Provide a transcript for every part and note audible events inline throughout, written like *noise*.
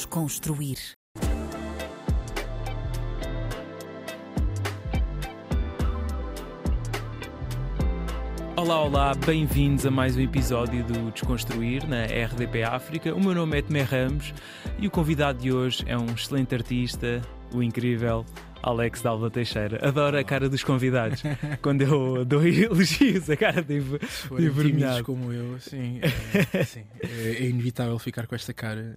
Desconstruir. Olá, olá, bem-vindos a mais um episódio do Desconstruir na RDP África. O meu nome é Tomé Ramos e o convidado de hoje é um excelente artista, o incrível Alex Dalva Teixeira. Adoro a cara dos convidados. *laughs* Quando eu dou *laughs* elogios, a cara de, de como eu, sim, é, sim é inevitável ficar com esta cara.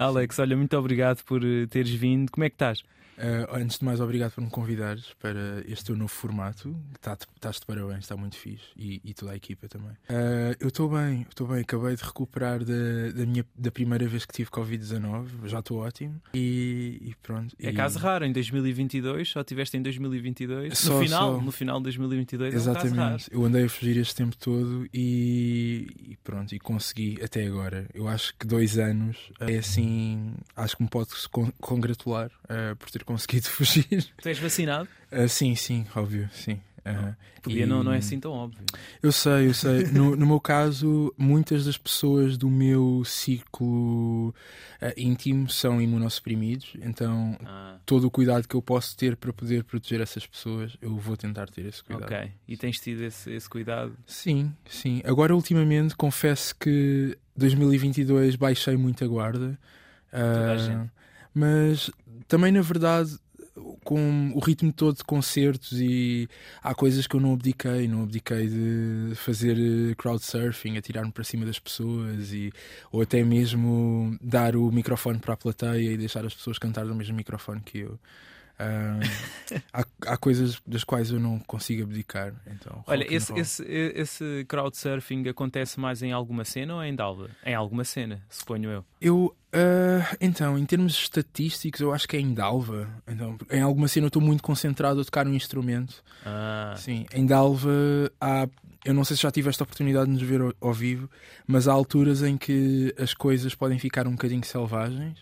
Alex, olha, muito obrigado por eh, teres vindo. Como é que estás? Uh, antes de mais, obrigado por me convidares para este teu novo formato. Estás tá de parabéns, está muito fixe. E, e, toda a equipa também. Uh, eu estou bem, estou bem. Acabei de recuperar da, da, minha, da primeira vez que tive Covid-19. Já estou ótimo. E, e pronto. É caso raro, em 2022, só tiveste em 2022. Só, no, final, só... no final de 2022 Exatamente. É um eu andei a fugir este tempo todo e, e, pronto, e consegui até agora. Eu acho que dois anos é assim. Acho que me pode congratular uh, por ter conseguido *laughs* fugir. Tu és vacinado? Uh, sim, sim, óbvio, sim. Uh, Podia, e... não, não é assim tão óbvio. Eu sei, eu sei. No, no meu caso, muitas das pessoas do meu círculo uh, íntimo são imunossuprimidos, então ah. todo o cuidado que eu posso ter para poder proteger essas pessoas, eu vou tentar ter esse cuidado. Ok, e tens tido esse, esse cuidado? Sim, sim. Agora, ultimamente, confesso que 2022 baixei muito a guarda. A gente. Mas também, na verdade, com o ritmo todo de concertos e há coisas que eu não abdiquei, não abdiquei de fazer eh, crowdsurfing, atirar-me para cima das pessoas e, ou até mesmo dar o microfone para a plateia e deixar as pessoas cantar no mesmo microfone que eu. Uh, há, há, coisas das quais eu não consigo abdicar. Então, Olha, esse, esse, esse crowdsurfing acontece mais em alguma cena ou em Dalva? Em alguma cena, suponho eu. Eu, uh, então, em termos estatísticos, eu acho que é em Dalva. Então, em alguma cena eu estou muito concentrado a tocar um instrumento. Ah. Sim, em Dalva há eu não sei se já tive esta oportunidade de nos ver ao, ao, vivo, mas há alturas em que as coisas podem ficar um bocadinho selvagens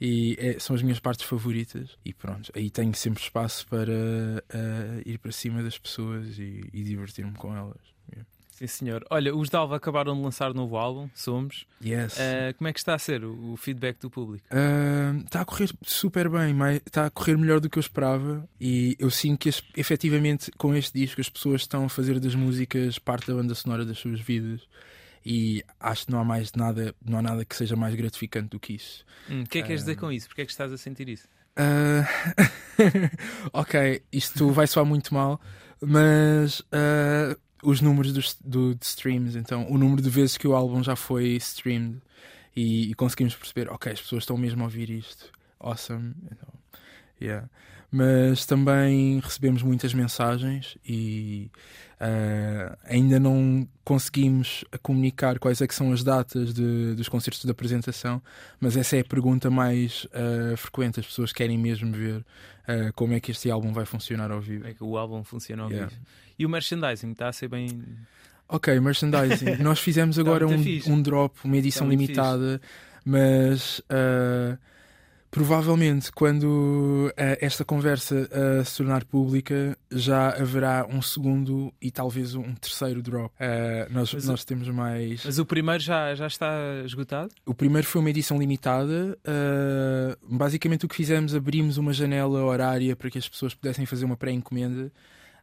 e é, são as minhas partes favoritas. E pronto, aí tenho sempre espaço para uh, ir para cima das pessoas e, e divertir-me com elas. Yeah. Sim, senhor. Olha, os Dalva acabaram de lançar um novo álbum, Somos. Yes. Uh, como é que está a ser o, o feedback do público? Uh, está a correr super bem, mas está a correr melhor do que eu esperava. E eu sinto que, efetivamente, com este disco, as pessoas estão a fazer das músicas parte da banda sonora das suas vidas e acho que não há mais nada, não há nada que seja mais gratificante do que isso. Hum, o hum, que é que queres dizer com isso? Porquê é que estás a sentir isso? Uh... *laughs* ok, isto vai soar muito mal, mas uh, os números dos, do, de streams, então o número de vezes que o álbum já foi streamed e, e conseguimos perceber, ok, as pessoas estão mesmo a ouvir isto. Awesome. Então, yeah mas também recebemos muitas mensagens e uh, ainda não conseguimos comunicar quais é que são as datas de, dos concertos de apresentação, mas essa é a pergunta mais uh, frequente. As pessoas querem mesmo ver uh, como é que este álbum vai funcionar ao vivo. É que o álbum funciona ao yeah. vivo. E o merchandising está a ser bem. Ok, merchandising. *laughs* Nós fizemos agora um, um, drop, uma edição limitada, mas Provavelmente, quando uh, esta conversa uh, se tornar pública, já haverá um segundo e talvez um terceiro drop. Uh, nós, nós o, temos mais. Mas o primeiro já, já está esgotado? O primeiro foi uma edição limitada. basicamente, o que fizemos, abrimos uma janela horária para que as pessoas pudessem fazer uma pré-encomenda.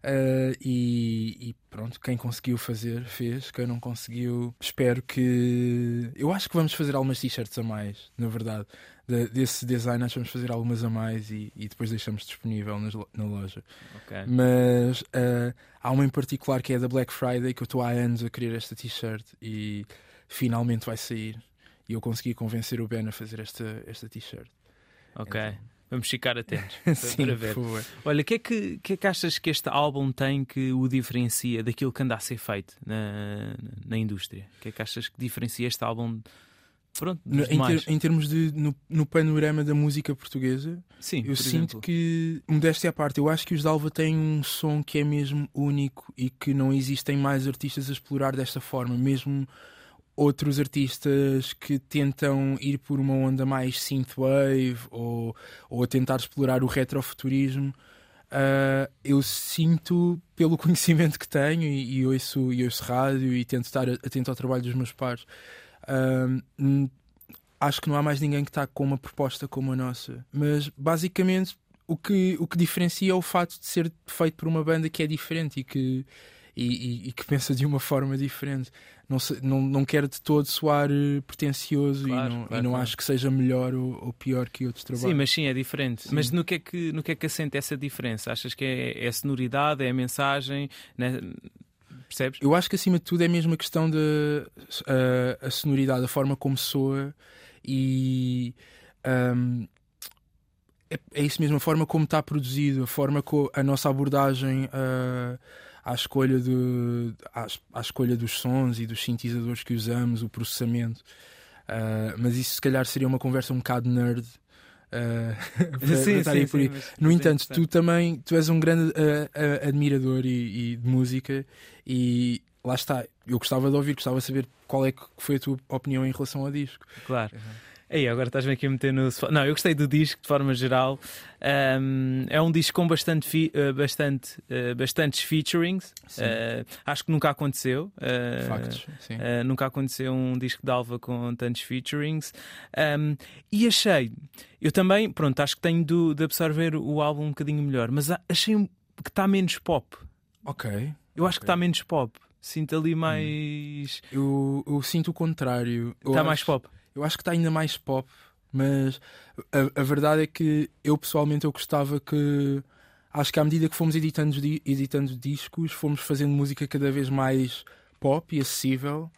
Uh, e, e, pronto, quem conseguiu fazer, fez. Quem não conseguiu, espero que. Eu acho que vamos fazer algumas t-shirts a mais, na verdade. De, desse design, nós vamos fazer algumas a mais e, e depois deixamos disponível nas, na loja. Okay. Mas uh, há uma em particular que é da Black Friday que eu estou há anos a querer esta t-shirt e finalmente vai sair. E eu consegui convencer o Ben a fazer esta, esta t-shirt. Ok. Então, Vamos ficar atentos *laughs* Sim, para ver. Olha, o que, é que, que, é que achas que este álbum tem que o diferencia daquilo que anda a ser feito na, na indústria? O que é que achas que diferencia este álbum? Pronto, no, em, ter, em, termos de no, no, panorama da música portuguesa, Sim, eu sinto que, modéstia à parte, eu acho que os Dalva têm um som que é mesmo único e que não existem mais artistas a explorar desta forma, mesmo outros artistas que tentam ir por uma onda mais synthwave ou, ou a tentar explorar o retrofuturismo. Uh, eu sinto, pelo *laughs* conhecimento que tenho, e, e, ouço, e ouço rádio e tento estar atento ao trabalho dos meus pares, uh, acho que não há mais ninguém que está com uma proposta como a nossa. Mas basicamente o que, o que diferencia é o fato de ser feito por uma banda que é diferente e que, e, e, e que pensa de uma forma diferente. Não, se, não, não quero de todo soar eh, pretencioso Claro, e não, claro, e não claro. acho que seja melhor ou, ou pior que outros trabalhos. Sim, mas sim, é diferente. Sim. Mas no que, é que, no que é que assenta essa diferença? Achas que é, é a sonoridade, é a mensagem? né? Percebes? Eu acho que acima de tudo é mesmo a questão da a, a sonoridade, a forma como soa e ahm, é, é isso mesmo, a forma como está produzido, a forma como a nossa abordagem ah, à escolha de à, à escolha dos sons e dos sintetizadores que usamos, o processamento. Ah, mas isso se calhar seria uma conversa um bocado nerd. *laughs* aí por aí. mas- No mas é entanto, tu também tu és um grande uh, uh, admirador e, e de música e lá está. Eu gostava de ouvir, gostava de saber qual é que foi a tua opinião em relação ao disco. Claro. Aí, agora estás-me aqui a meter no. Não, eu gostei do disco de forma geral. Ahm, é um disco com bastante, fi- eh, bastante, eh, bastantes featurings. Eh, acho que nunca aconteceu. Eh, Factos, sim. nunca aconteceu um disco de Alva com tantos featurings. Ahm, e achei, eu também, pronto, acho que tenho de, de absorver o álbum um bocadinho melhor, mas achei um- que está menos pop. Ok. Eu acho que Ok. está menos pop. Sinto ali mais. Eu, eu sinto o contrário. Está acho- mais pop. Eu acho que está ainda mais pop, mas a, a verdade é que eu pessoalmente eu gostava que acho que à medida que fomos editando, di- editando discos, fomos fazendo música cada vez mais pop e acessível,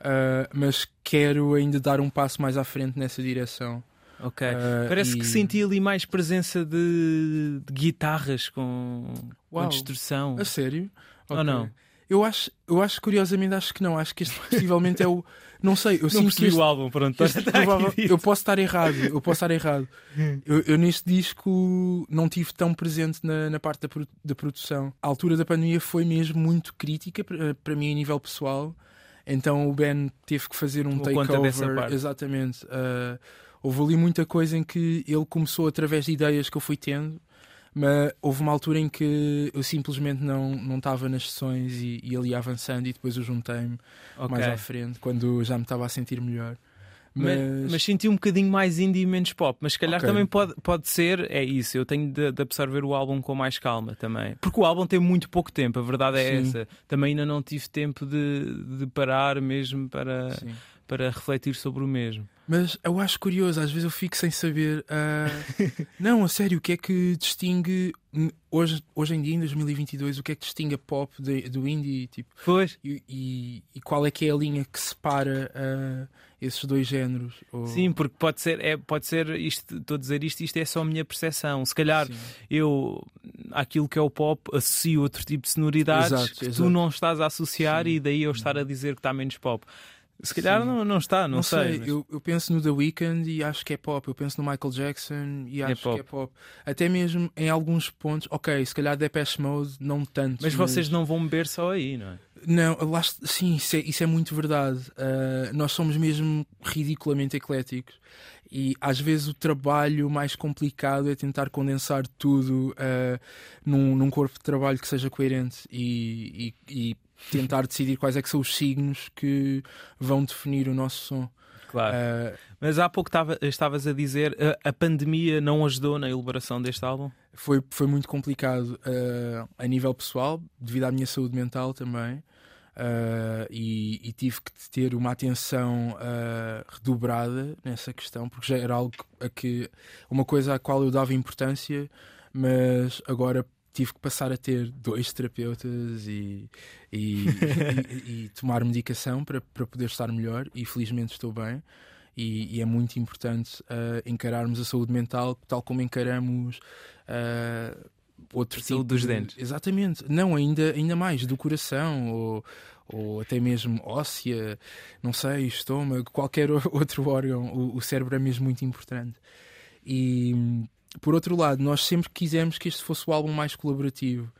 ah, mas quero ainda dar um passo mais à frente nessa direção. Ok. Ah, Parece e- que senti ali mais presença de, de guitarras com, com distorção. A sério? Ou Ok. não? Eu acho, eu acho curiosamente acho que não. Acho que este *laughs* possivelmente é o. Não sei, eu Não sinto que este, o álbum, pronto. este *laughs* provável- dito. eu posso estar errado. Eu posso estar errado. *laughs* Eu, eu neste disco não tive tão presente na, na parte da, da produção. A altura da pandemia foi mesmo muito crítica para, mim a nível pessoal. Então o Ben teve que fazer um takeover. Exatamente. Ah, houve ali muita coisa em que ele começou através de ideias que eu fui tendo. Mas houve uma altura em que eu simplesmente não não estava nas sessões e, e ia avançando e depois eu juntei-me Ok. mais à frente quando já me estava a sentir melhor. Mas, Mas, mas senti um bocadinho mais indie e menos pop. Mas se calhar Ok. também pode, pode ser, é isso. Eu tenho de, de absorver o álbum com mais calma também. Porque o álbum tem muito pouco tempo, a verdade é Sim. essa. Também ainda não tive tempo de, de parar mesmo para, sim. Para refletir sobre o mesmo. Mas eu acho curioso, às vezes eu fico sem saber. ah, *laughs* não, a sério, o que é que distingue hoje, hoje em dia, em 2022, o que é que distingue a pop de- do indie? Tipo, Pois. e, e- e qual é que é a linha que separa ah, esses dois géneros? Ou- Sim, porque pode ser, é, pode ser isto, estou a dizer isto, isto é só a minha percepção. Se calhar Sim. eu, àquilo que é o pop, associo outro tipo de sonoridades Exato, que tu exato. não estás a associar Sim. e daí eu estar a dizer que está menos pop. Se calhar não, não está, não, Não, sei. sei, mas- eu, eu penso no The Weeknd e acho que é pop. Eu penso no Michael Jackson e acho pop. que é pop. Até mesmo em alguns pontos, ok, se calhar Depeche Mode, não tanto. Mas vocês não vão beber só aí, não é? Não, lá, sim, isso é, isso é muito verdade. Uh, nós somos mesmo ridiculamente ecléticos e às vezes o trabalho mais complicado é tentar condensar tudo uh, num, num corpo de trabalho que seja coerente e, e- e tentar *laughs* decidir quais é que são os signos que vão definir o nosso som. Claro. Uh, Mas há pouco estava- estavas a dizer a, a pandemia não ajudou na elaboração deste álbum? foi, foi muito complicado uh, a nível pessoal, devido à minha saúde mental também. Uh, e, e tive que ter uma atenção uh, redobrada nessa questão, porque já era algo a que uma coisa à qual eu dava importância, mas agora tive que passar a ter dois terapeutas e, e, *laughs* e- e tomar medicação para, para poder estar melhor, e felizmente estou bem. E, e é muito importante uh, encararmos a saúde mental tal como encaramos uh, outro saúde tipo dos de- dentes. Exatamente. Não, ainda, ainda mais, do coração ou, ou até mesmo óssea, não sei, estômago, qualquer *laughs* outro órgão. O, o cérebro é mesmo muito importante. E por outro lado, nós sempre quisemos que este fosse o álbum mais colaborativo.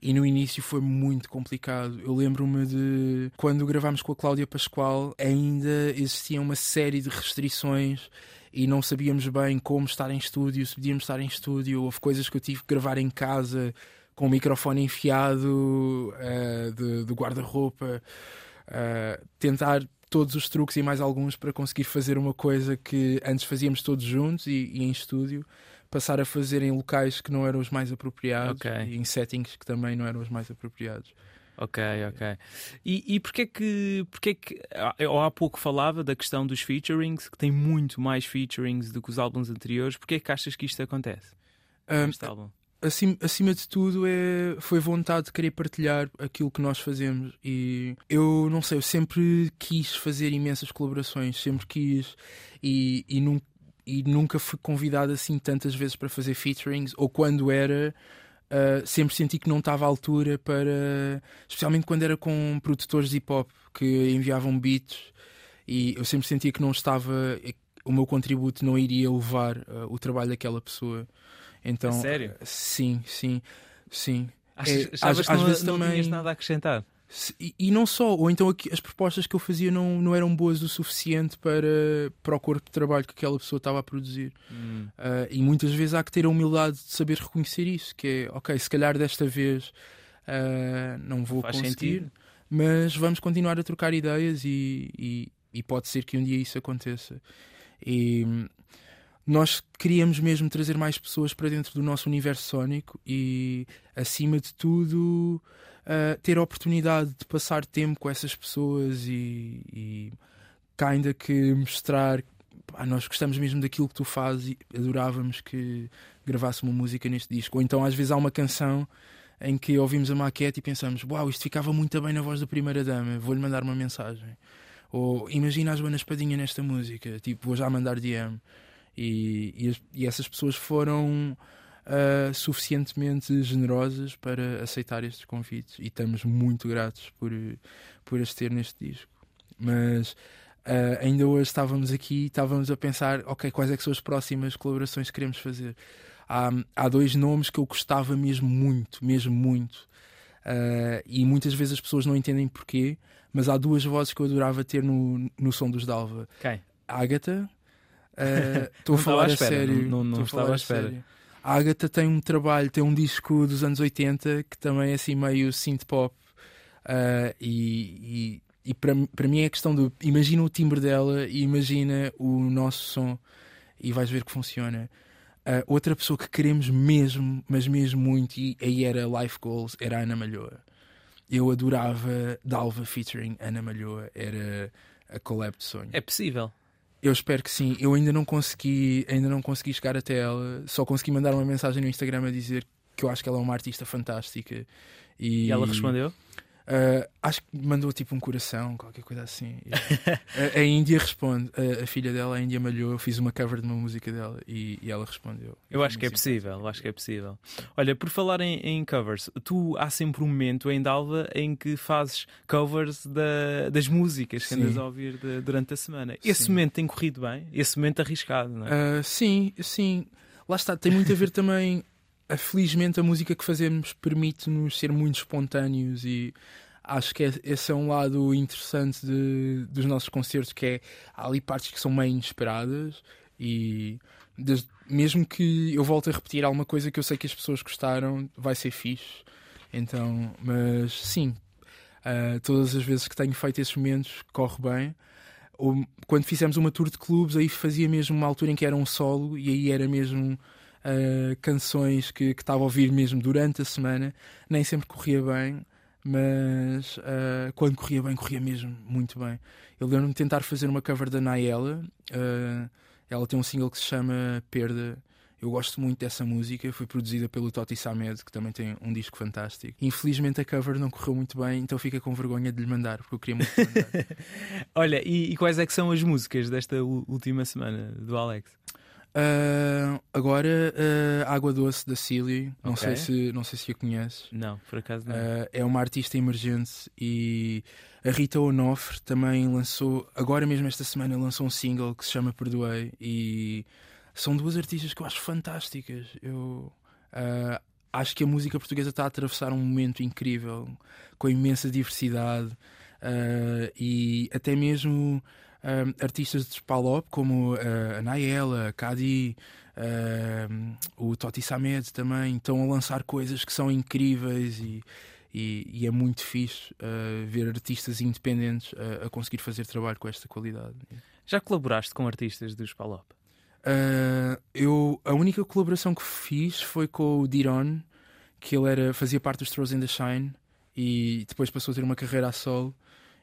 E no início foi muito complicado. Eu lembro-me de quando gravámos com a Cláudia Pascoal, ainda existia uma série de restrições e não sabíamos bem como estar em estúdio, se podíamos estar em estúdio. Houve coisas que eu tive que gravar em casa com o microfone enfiado eh, de, do guarda-roupa. uh, tentar todos os truques e mais alguns para conseguir fazer uma coisa que antes fazíamos todos juntos e, e em estúdio, passar a fazer em locais que não eram os mais apropriados Ok. e em settings que também não eram os mais apropriados. Ok, ok. E, e porquê que, porquê que ah, eu há pouco falava da questão dos featurings, que tem muito mais featurings do que os álbuns anteriores, porquê que achas que isto acontece? Um, neste álbum? acima, acima de tudo é, foi vontade de querer partilhar aquilo que nós fazemos e eu não sei, eu sempre quis fazer imensas colaborações, sempre quis e, e, e nunca fui convidado assim tantas vezes para fazer featurings ou quando era uh, sempre senti que não estava à altura para especialmente quando era com produtores de hip hop que enviavam beats e eu sempre sentia que não estava o meu contributo não iria levar uh, o trabalho daquela pessoa então A sério? Sim, sim, sim. Achas, é, às- que às não, vezes não também- tinhas nada a acrescentar? E, e não só, ou então aqui, as propostas que eu fazia não, não eram boas o suficiente para, para o corpo de trabalho que aquela pessoa estava a produzir. Hum, Ah, e muitas vezes há que ter a humildade de saber reconhecer isso, que é, ok, se calhar desta vez ah, não vou Faz conseguir, sentido. mas vamos continuar a trocar ideias e, e, e pode ser que um dia isso aconteça. E hum, nós queríamos mesmo trazer mais pessoas para dentro do nosso universo sónico e, acima de tudo, ah, ter a oportunidade de passar tempo com essas pessoas e, e ainda que mostrar. pá, nós gostamos mesmo daquilo que tu fazes e adorávamos que gravasse uma música neste disco. Ou então, às vezes, há uma canção em que ouvimos a maquete e pensamos: Uau, isto ficava muito bem na voz da primeira dama, vou-lhe mandar uma mensagem. Ou imagina a Joana Espadinha nesta música, tipo, vou já mandar DM. E, e, e essas pessoas foram ah, suficientemente generosas para aceitar estes convites e estamos muito gratos por, por as ter neste disco. Mas ah, ainda hoje estávamos aqui e estávamos a pensar: ok, quais é que são as próximas colaborações que queremos fazer? Há, há dois nomes que eu gostava mesmo muito, mesmo muito. Ah, e muitas vezes as pessoas não entendem porquê, mas há duas vozes que eu adorava ter no, no som dos Dalva. Quem? Ágata. eh, *laughs* Estou a falar a sério. não- não- não estava à espera. sério. A Ágata tem um trabalho, tem um disco dos anos 80 que também é assim meio synth pop. eh, e e, e para, mim é questão de imagina o timbre dela e imagina o nosso som e vais ver que funciona. Eh, outra pessoa que queremos mesmo, mas mesmo muito, e aí era Life Goals, era a Ana Malhoa. Eu adorava Dalva featuring Ana Malhoa, era a collab de sonho. É possível. Eu espero que sim. Eu ainda não consegui, ainda não consegui chegar até ela. Só consegui mandar uma mensagem no Instagram a dizer que eu acho que ela é uma artista fantástica. E, E ela respondeu? Ah, acho que mandou tipo um coração, qualquer coisa assim. *laughs* A, a Índia responde, a, a filha dela, a Índia Malhou, eu fiz uma cover de uma música dela e, e ela respondeu. Eu acho que é possível, eu acho que é possível. Olha, por falar em, em covers, tu há sempre um momento em Dalva em que fazes covers da- das músicas que Sim. andas a ouvir de- durante a semana. Esse Sim. momento tem corrido bem, esse momento arriscado, não é? Ah, sim, sim. Lá está, tem muito a ver também. Felizmente a música que fazemos permite-nos ser muito espontâneos e acho que é- esse é um lado interessante de- dos nossos concertos, que é há ali partes que são meio inesperadas e desde- mesmo que eu volte a repetir alguma coisa que eu sei que as pessoas gostaram, vai ser fixe. Então, mas sim, ah, todas as vezes que tenho feito esses momentos corre bem. Ou, quando fizemos uma tour de clubes, aí fazia mesmo uma altura em que era um solo e aí era mesmo ah, canções que, estava a ouvir mesmo durante a semana. Nem sempre corria bem, mas ah, quando corria bem, corria mesmo muito bem. Eu lembro-me de tentar fazer uma cover da Nayela. ah, ela tem um single que se chama Perda. Eu gosto muito dessa música, foi produzida pelo Toti Samed, que também tem um disco fantástico. Infelizmente a cover não correu muito bem, então fica com vergonha de lhe mandar, porque eu queria muito mandar. *laughs* Olha, e, e quais é que são as músicas desta última semana do Alex? Ah, agora, ah, Água Doce da Cilly, não, sei se, não sei se a conheces. Não, por acaso não. Ah, é uma artista emergente e a Rita Onofre também lançou, agora mesmo esta semana, lançou um single que se chama Perdoei e são duas artistas que eu acho fantásticas. Eu acho que a música portuguesa está a atravessar um momento incrível, com imensa diversidade e até mesmo ah, artistas de Spalop como ah, a Naela, a Cadi, ah, o Toti Samed também estão a lançar coisas que são incríveis e, E, e é muito fixe uh, ver artistas independentes uh, a conseguir fazer trabalho com esta qualidade. Já colaboraste com artistas dos Palop? Uh, eu, a única colaboração que fiz foi com o Diron, que ele era, fazia parte dos Throws in the Shine e depois passou a ter uma carreira a solo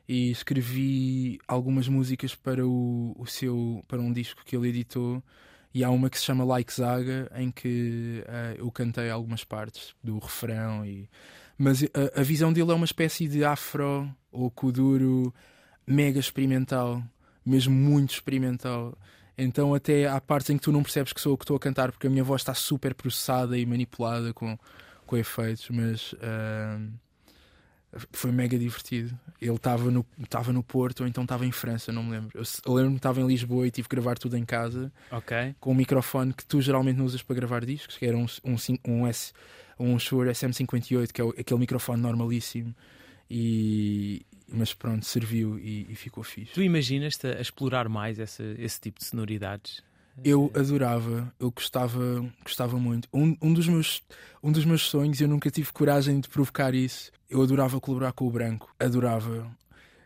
e escrevi algumas músicas para o, o seu para um disco que ele editou. E há uma que se chama Like Zaga em que uh, eu cantei algumas partes do refrão e mas a, a, visão dele é uma espécie de afro ou kuduro mega experimental mesmo muito experimental. Então até há partes em que tu não percebes que sou eu que estou a cantar porque a minha voz está super processada e manipulada com, com efeitos mas uh, foi mega divertido. Ele estava no, tava no Porto ou então estava em França, não me lembro. Eu, eu lembro-me que estava em Lisboa e tive que gravar tudo em casa okay. com um microfone que tu geralmente não usas para gravar discos, que era um, um, um, S, um Shure SM58, que é aquele microfone normalíssimo. E, mas pronto, serviu e, e ficou fixe. Tu imaginas-te a explorar mais esse, esse tipo de sonoridades? Eu adorava, eu gostava, gostava muito. Um, um, dos meus, um dos meus sonhos, eu nunca tive coragem de provocar isso. Eu adorava colaborar com o branco, adorava.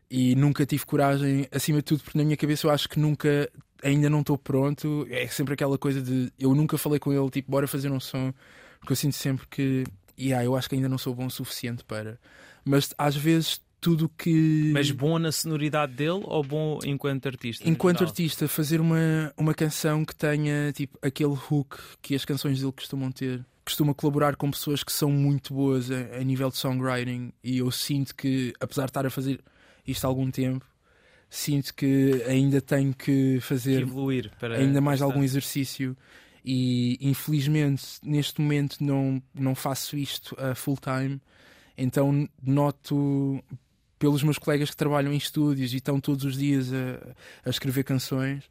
E nunca tive coragem, acima de tudo, porque na minha cabeça eu acho que nunca, ainda não estou pronto. É sempre aquela coisa de eu nunca falei com ele, tipo, bora fazer um som, porque eu sinto sempre que, yeah, eu acho que ainda não sou bom o suficiente para. Mas às vezes tudo que. Mas bom na sonoridade dele ou bom enquanto artista? Enquanto artista, fazer uma, uma canção que tenha tipo aquele hook que as canções dele costumam ter. Costuma colaborar com pessoas que são muito boas a, a nível de songwriting e eu sinto que, apesar de estar a fazer isto há algum tempo, sinto que ainda tenho que fazer que evoluir para ainda mais algum exercício e infelizmente neste momento não, não faço isto a full time então noto pelos meus colegas que trabalham em estúdios e estão todos os dias a, a escrever canções,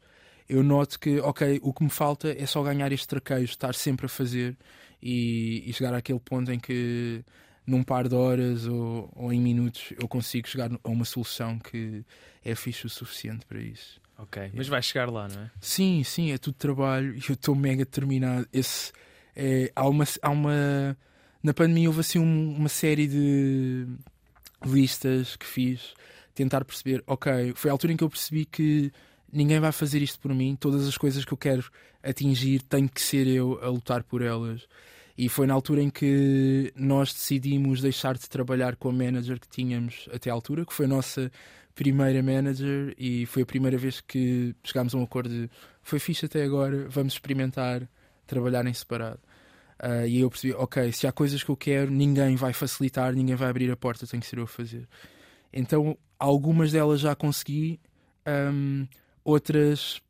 eu noto que, ok, o que me falta é só ganhar este traquejo, estar sempre a fazer e, e chegar àquele ponto em que num par de horas ou, ou, em minutos eu consigo chegar a uma solução que é fixe o suficiente para isso. Ok, é. mas vai chegar lá, não é? Sim, sim, é tudo trabalho e eu estou mega determinado. Esse, é, há, uma, há uma. Na pandemia houve assim um, uma série de listas que fiz, tentar perceber, ok, foi a altura em que eu percebi que ninguém vai fazer isto por mim, todas as coisas que eu quero atingir tenho que ser eu a lutar por elas. E foi na altura em que nós decidimos deixar de trabalhar com a manager que tínhamos até à altura, que foi a nossa primeira manager e foi a primeira vez que chegámos a um acordo de foi fixe até agora, vamos experimentar trabalhar em separado. Uh, e eu percebi, ok, se há coisas que eu quero, ninguém vai facilitar, ninguém vai abrir a porta, tem que ser eu a fazer. Então, algumas delas já consegui, um, outras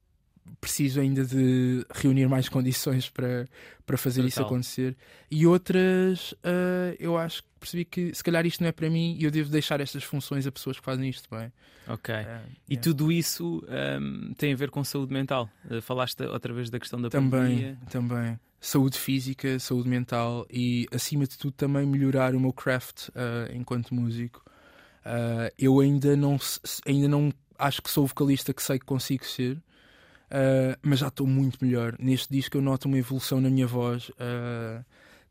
preciso ainda de reunir mais condições para, para fazer Total. isso acontecer. E outras, uh, eu acho que percebi que se calhar isto não é para mim e eu devo deixar estas funções a pessoas que fazem isto bem. Ok. Uh, e yeah. tudo isso um, tem a ver com saúde mental? Uh, falaste outra vez da questão da também, pandemia. Também saúde física, saúde mental e, acima de tudo, também melhorar o meu craft enquanto músico. Eu ainda não, ainda não acho que sou o vocalista que sei que consigo ser, uh, mas já estou muito melhor. Neste disco eu noto uma evolução na minha voz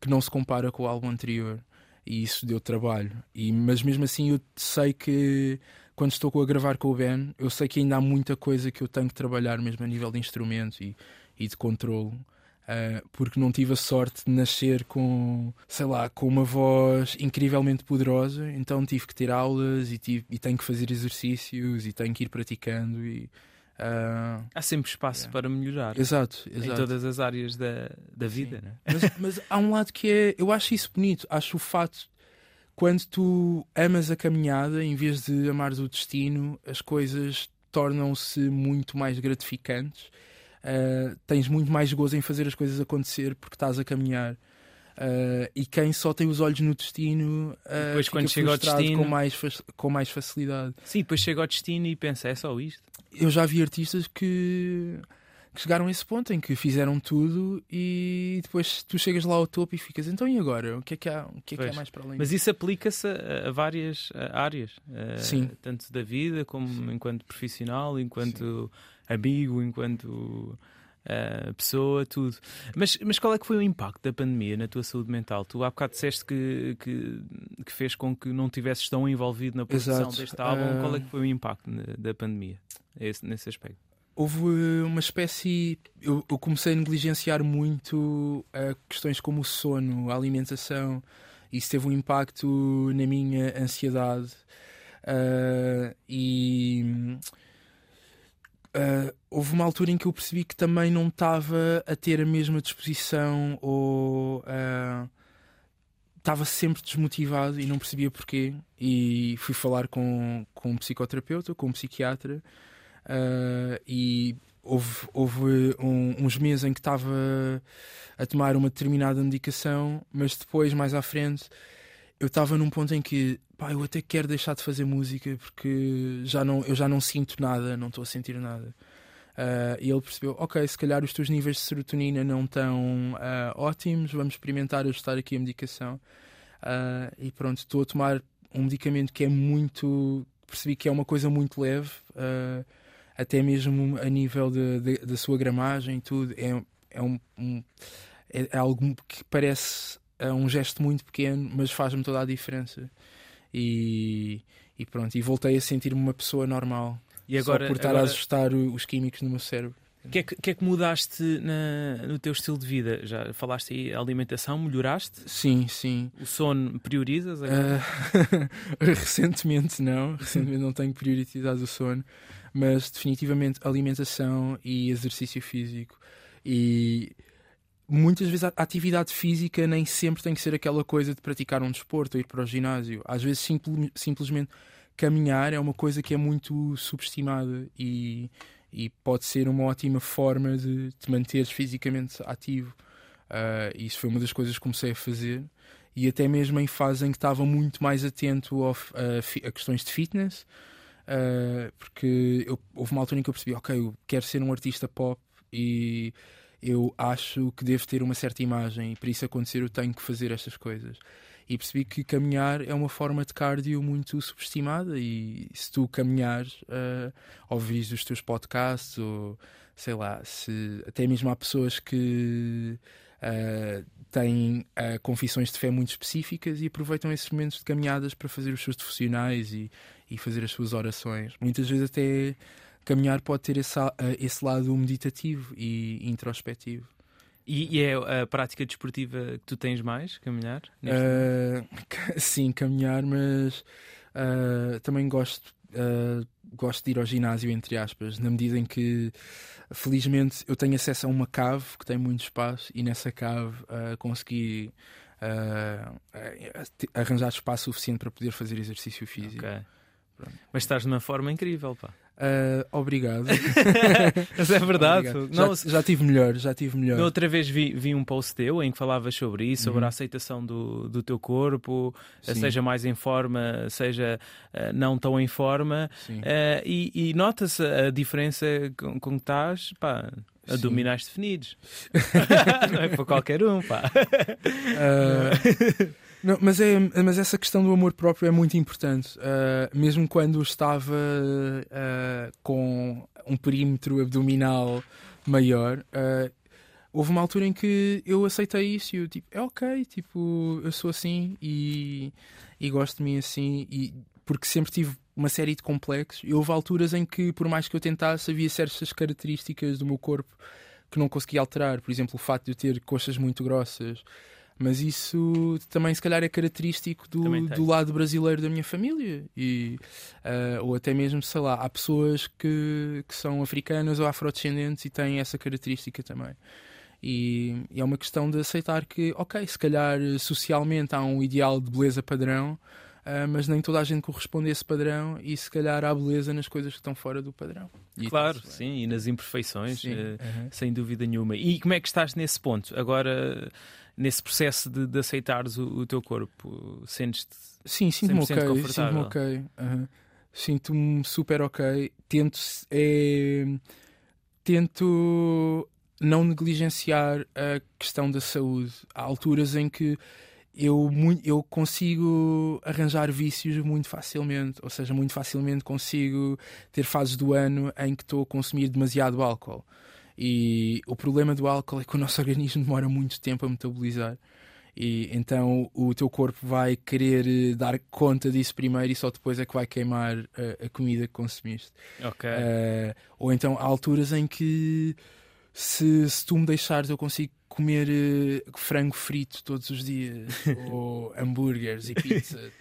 que não se compara com o álbum anterior. E isso deu trabalho. E, mas mesmo assim eu sei que quando estou a gravar com o Ben, eu sei que ainda há muita coisa que eu tenho que trabalhar mesmo a nível de instrumento e, e de controle. Uh, porque não tive a sorte de nascer com, sei lá, com uma voz incrivelmente poderosa, então tive que ter aulas e, tive, e tenho que fazer exercícios e tenho que ir praticando e uh, há sempre espaço yeah. para melhorar exato, exato, em todas as áreas da, da vida. Né? Mas, mas há um lado que é, eu acho isso bonito, acho o fato quando tu amas a caminhada em vez de amar o destino, as coisas tornam-se muito mais gratificantes uh, tens muito mais gozo em fazer as coisas acontecer porque estás a caminhar. Uh, e quem só tem os olhos no destino uh, depois quando chega ao destino com mais, com mais facilidade. Sim, depois chega ao destino e pensa, é só isto. Eu já vi artistas que, que chegaram a esse ponto em que fizeram tudo e depois tu chegas lá ao topo e ficas, então e agora? O que é que há, o que é, que há mais para além? Mas isso aplica-se a, a, várias áreas, Sim. tanto da vida como Sim. enquanto profissional, enquanto. Sim amigo, enquanto uh, pessoa, tudo. Mas, mas qual é que foi o impacto da pandemia na tua saúde mental? Tu há bocado disseste que, que, que fez com que não tivesses tão envolvido na produção Exato. deste álbum. Uh... Qual é que foi o impacto da pandemia esse, nesse aspecto? Houve uma espécie. Eu, eu comecei a negligenciar muito uh, questões como o sono, a alimentação. Isso teve um impacto na minha ansiedade. Uh, e uh, houve uma altura em que eu percebi que também não estava a ter a mesma disposição ou uh, estava sempre desmotivado e não percebia porquê. E fui falar com, com um psicoterapeuta, com um psiquiatra, e houve, houve um, uns meses em que estava a tomar uma determinada medicação, mas depois, mais à frente, eu estava num ponto em que pá, eu até quero deixar de fazer música porque já não, eu já não sinto nada, não estou a sentir nada. Uh, e ele percebeu: ok, se calhar os teus níveis de serotonina não estão uh, ótimos, vamos experimentar ajustar aqui a medicação. Uh, e pronto, estou a tomar um medicamento que é muito. percebi que é uma coisa muito leve, até mesmo a nível da sua gramagem e tudo. É, é, um, um é, é algo que parece um gesto muito pequeno, mas faz-me toda a diferença. E, e pronto, e voltei a sentir-me uma pessoa normal. E agora, só por estar agora... a ajustar os químicos no meu cérebro. O que, é que, que, é que mudaste na, no teu estilo de vida? Já falaste aí, a alimentação, melhoraste? Sim, sim. O sono priorizas? Uh, *laughs* recentemente não, recentemente não tenho priorizado o sono, mas definitivamente alimentação e exercício físico. E muitas vezes a atividade física nem sempre tem que ser aquela coisa de praticar um desporto ou ir para o ginásio. Às vezes simple, simplesmente caminhar é uma coisa que é muito subestimada e, e pode ser uma ótima forma de te manteres fisicamente ativo. Uh, isso foi uma das coisas que comecei a fazer e até mesmo em fase em que estava muito mais atento ao, a, a, questões de fitness, uh, porque eu, houve uma altura em que eu percebi, ok, eu quero ser um artista pop e eu acho que devo ter uma certa imagem e para isso acontecer eu tenho que fazer estas coisas. E percebi que caminhar é uma forma de cardio muito subestimada e se tu caminhares, uh, ouvis os teus podcasts ou sei lá, se até mesmo há pessoas que uh, têm uh, confissões de fé muito específicas e aproveitam esses momentos de caminhadas para fazer os seus devocionais e, e fazer as suas orações. Muitas vezes até caminhar pode ter esse, esse lado meditativo e introspectivo. E, e, é a prática desportiva que tu tens mais, caminhar? Uh, *laughs* sim, caminhar, mas uh, também gosto, uh, gosto de ir ao ginásio, entre aspas, na medida em que, felizmente, eu tenho acesso a uma cave que tem muito espaço e nessa cave consegui arranjar espaço suficiente para poder fazer exercício físico. Okay. Mas estás numa forma incrível, pá. Uh, obrigado. *laughs* Mas é verdade. Não, já, já tive melhor, já tive melhor. Outra vez vi, vi um post teu em que falavas sobre isso, sobre uhum. a aceitação do, do teu corpo, Sim. seja mais em forma, seja uh, não tão em forma. Uh, e, e nota-se a diferença com, com que estás, pá, abdominais definidos. *laughs* não é para qualquer um, pá. Não, mas, é, mas essa questão do amor próprio é muito importante. Uh, mesmo quando estava uh, com um perímetro abdominal maior, uh, houve uma altura em que eu aceitei isso e eu tipo, é ok, tipo, eu sou assim e, e gosto de mim assim, e, porque sempre tive uma série de complexos. E houve alturas em que, por mais que eu tentasse, havia certas características do meu corpo que não conseguia alterar. Por exemplo, o facto de eu ter coxas muito grossas. Mas isso também, se calhar, é característico do, do lado brasileiro da minha família. E, uh, ou até mesmo, sei lá, há pessoas que, que são africanas ou afrodescendentes e têm essa característica também. E, e, é uma questão de aceitar que, ok, se calhar socialmente há um ideal de beleza padrão, uh, mas nem toda a gente corresponde a esse padrão e se calhar há beleza nas coisas que estão fora do padrão. E claro, sim, e nas imperfeições, uh, uhum. sem dúvida nenhuma. E como é que estás nesse ponto? Agora nesse processo de, de aceitares o, o, teu corpo? Sentes-te Sim, sinto-me ok. Sinto-me ok. Uhum. Sinto-me super ok. Tento, é, tento não negligenciar a questão da saúde. Há alturas em que eu, eu consigo arranjar vícios muito facilmente, ou seja, muito facilmente consigo ter fases do ano em que estou a consumir demasiado álcool. E o problema do álcool é que o nosso *laughs* organismo demora muito tempo a metabolizar. E então o teu corpo vai querer eh, dar conta disso primeiro e só depois é que vai queimar a, a comida que consumiste. Ok. Uh, ou então há alturas em que se, se tu me deixares eu consigo comer uh, frango frito todos os dias *laughs* ou hambúrgueres e pizza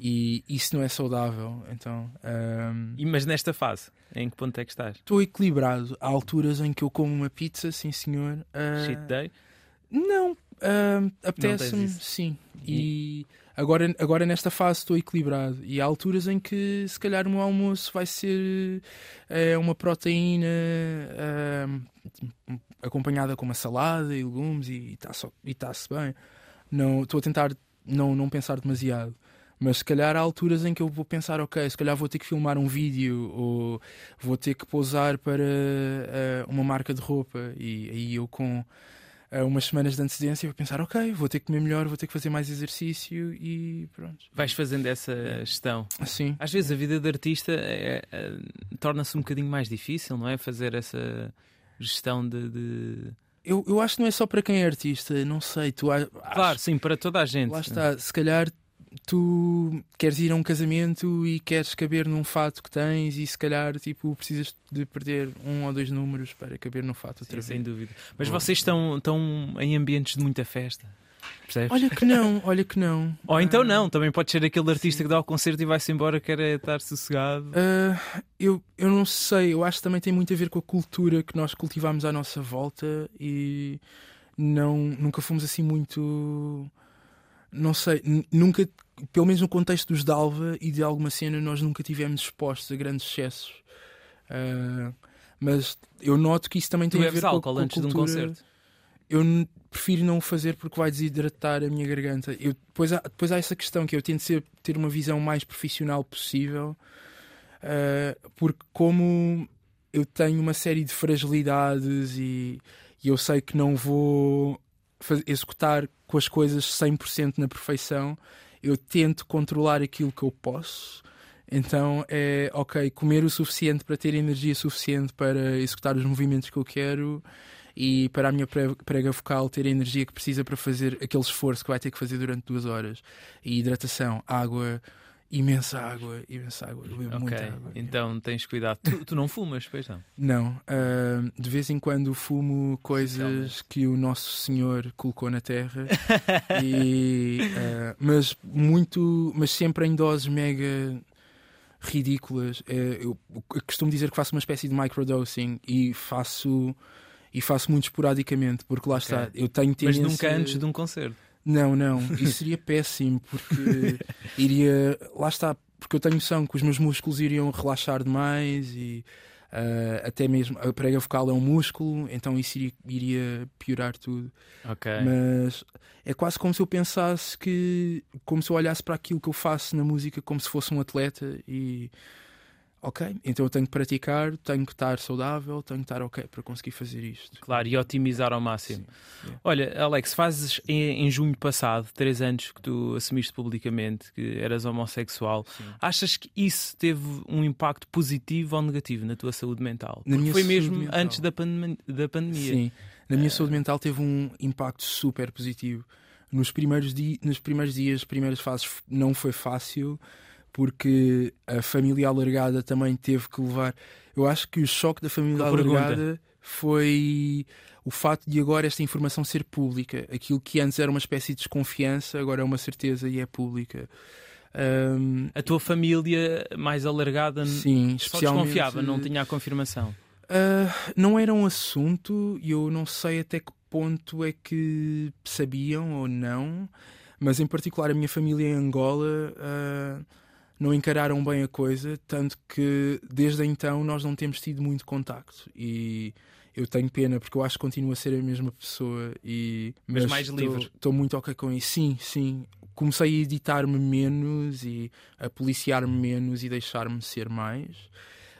e isso não é saudável então um, e, mas nesta fase em que ponto é que estás? Estou equilibrado há alturas em que eu como uma pizza sim senhor uh, day? Não Uh, Apetece-me, sim. E agora, agora nesta fase estou equilibrado. E há alturas em que se calhar o meu almoço vai ser uh, uma proteína uh, acompanhada com uma salada e legumes e está-se bem. Não, estou a tentar não, não pensar demasiado. Mas se calhar há alturas em que eu vou pensar, ok, se calhar vou ter que filmar um vídeo ou vou ter que pousar para uh, uma marca de roupa e aí eu com uh, umas semanas de antecedência vou pensar, ok, vou ter que comer melhor, vou ter que fazer mais exercício e pronto. Vais fazendo essa gestão. Sim. Às vezes a vida de artista é, é, torna-se um bocadinho mais difícil, não é? Fazer essa gestão de... de... Eu, eu acho que não é só para quem é artista, não sei. Tu, claro, sim, para toda a gente. Lá está, se calhar tu queres ir a um casamento e queres caber num fato que tens e se calhar tipo precisas de perder um ou dois números para caber no fato Sim, sem dúvida. Mas vocês estão, estão em ambientes de muita festa. Percebes? Olha que não, olha que não. Ou então não, também pode ser aquele artista Sim. que dá o concerto e vai-se embora, quer é estar sossegado. Uh, eu, eu não sei, eu acho que também tem muito a ver com a cultura que nós cultivamos à nossa volta e não, nunca fomos assim muito não sei, nunca, pelo menos no contexto dos Dalva e de alguma cena, nós nunca tivemos expostos a grandes excessos. Uh, mas eu noto que isso também tem a ver com, com a antes cultura. de um concerto? Eu prefiro não o fazer porque vai desidratar a minha garganta. Eu, depois, há, depois há essa questão que eu tento ser, ter uma visão mais profissional possível, uh, porque como eu tenho uma série de fragilidades e, e eu sei que não vou executar com as coisas 100% na perfeição, eu tento controlar aquilo que eu posso. Então é ok, comer o suficiente para ter energia suficiente para executar os movimentos que eu quero e para a minha prega vocal ter a energia que precisa para fazer aquele esforço que vai ter que fazer durante duas horas. E hidratação, água, imensa água, imensa água. Eu bebo okay. muita água. Então tens cuidado. Tu, tu, não fumas, pois não? *laughs* Não. Uh, de vez em quando fumo coisas que o Nosso Senhor colocou na terra. e, uh, mas muito, mas sempre em doses mega ridículas. Uh, eu, eu costumo dizer que faço uma espécie de microdosing e faço e faço muito esporadicamente, porque lá okay. está, eu tenho tendência... Mas nunca antes de um concerto. Não, não, isso seria péssimo, porque *laughs* iria. Lá está, porque eu tenho noção que os meus músculos iriam relaxar demais e uh, até mesmo a prega vocal é um músculo, então isso iria, iria piorar tudo. Ok. Mas é quase como se eu pensasse que. como se eu olhasse para aquilo que eu faço na música como se fosse um atleta e ok, então eu tenho que praticar, tenho que estar saudável, tenho que estar ok para conseguir fazer isto. Claro, e otimizar ao máximo. Sim, Olha, Alex, fazes em, em, junho passado, três anos que tu assumiste publicamente que eras homossexual, Sim. achas que isso teve um impacto positivo ou negativo na tua saúde mental? Na minha foi mesmo mental. antes da, pandem da pandemia. Sim, na minha uh... saúde mental teve um impacto super positivo. Nos primeiros, nos primeiros dias, primeiras fases, não foi fácil porque a família alargada também teve que levar. Eu acho que o choque da família alargada foi o facto de agora esta informação ser pública. Aquilo que antes era uma espécie de desconfiança, agora é uma certeza e é pública. Um, a tua família mais alargada sim, só desconfiava, não tinha a confirmação? Uh, não era um assunto e eu não sei até que ponto é que sabiam ou não, mas em particular a minha família em Angola. Uh, não encararam bem a coisa, tanto que desde então nós não temos tido muito contacto. E eu tenho pena porque eu acho que continuo a ser a mesma pessoa. E, mas, mas mais livre. Estou muito ok com isso. Sim, sim. Comecei a editar-me menos e a policiar-me menos e deixar-me ser mais.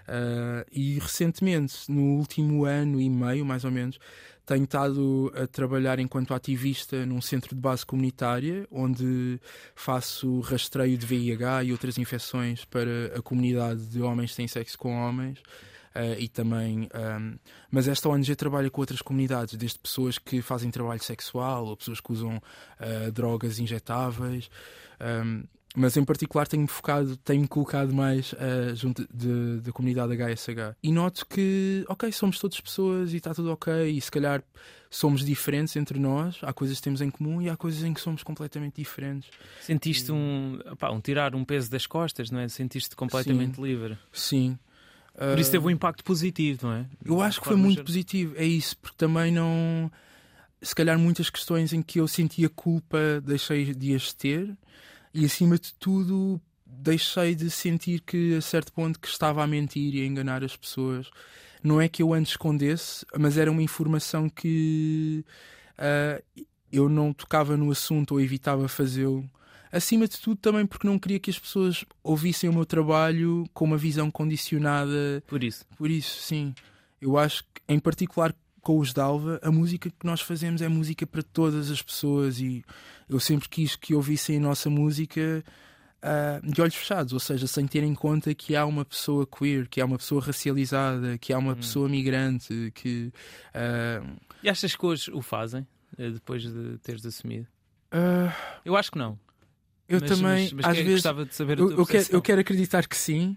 Uh, e recentemente, no último ano e meio, mais ou menos, tenho estado a trabalhar enquanto ativista num centro de base comunitária, onde faço rastreio de VIH e outras infecções para a comunidade de homens que têm sexo com homens. Uh, e também, um, mas esta ONG trabalha com outras comunidades, desde pessoas que fazem trabalho sexual ou pessoas que usam uh, drogas injetáveis. Um, mas em particular tenho focado, tenho colocado mais uh, junto da comunidade HSH. E noto que, ok, somos todas pessoas e está tudo ok, e se calhar somos diferentes entre nós, há coisas que temos em comum e há coisas em que somos completamente diferentes. Sentiste um, opá, um tirar um peso das costas, não é? Sentiste completamente Sim. livre. Sim. Por isso teve um impacto positivo, não é? Eu acho que foi muito positivo, é isso, porque também não. Se calhar muitas questões em que eu sentia culpa deixei de as ter e acima de tudo deixei de sentir que a certo ponto que estava a mentir e a enganar as pessoas. Não é que eu antes escondesse, mas era uma informação que uh, eu não tocava no assunto ou evitava fazê-lo. Acima de tudo, também porque não queria que as pessoas ouvissem o meu trabalho com uma visão condicionada. Por isso. Por isso, sim. Eu acho que, em particular com os Dalva, a música que nós fazemos é música para todas as pessoas e eu sempre quis que ouvissem a nossa música uh, de olhos fechados, ou seja, sem ter em conta que há uma pessoa queer, que há uma pessoa racializada, que há uma hum. pessoa migrante, que. Uh... E achas que hoje o fazem, eh, depois de teres assumido? Uh... Eu acho que não. Eu mas, também, mas, mas às vezes, gostava de saber a eu, eu, quero, eu quero acreditar que sim,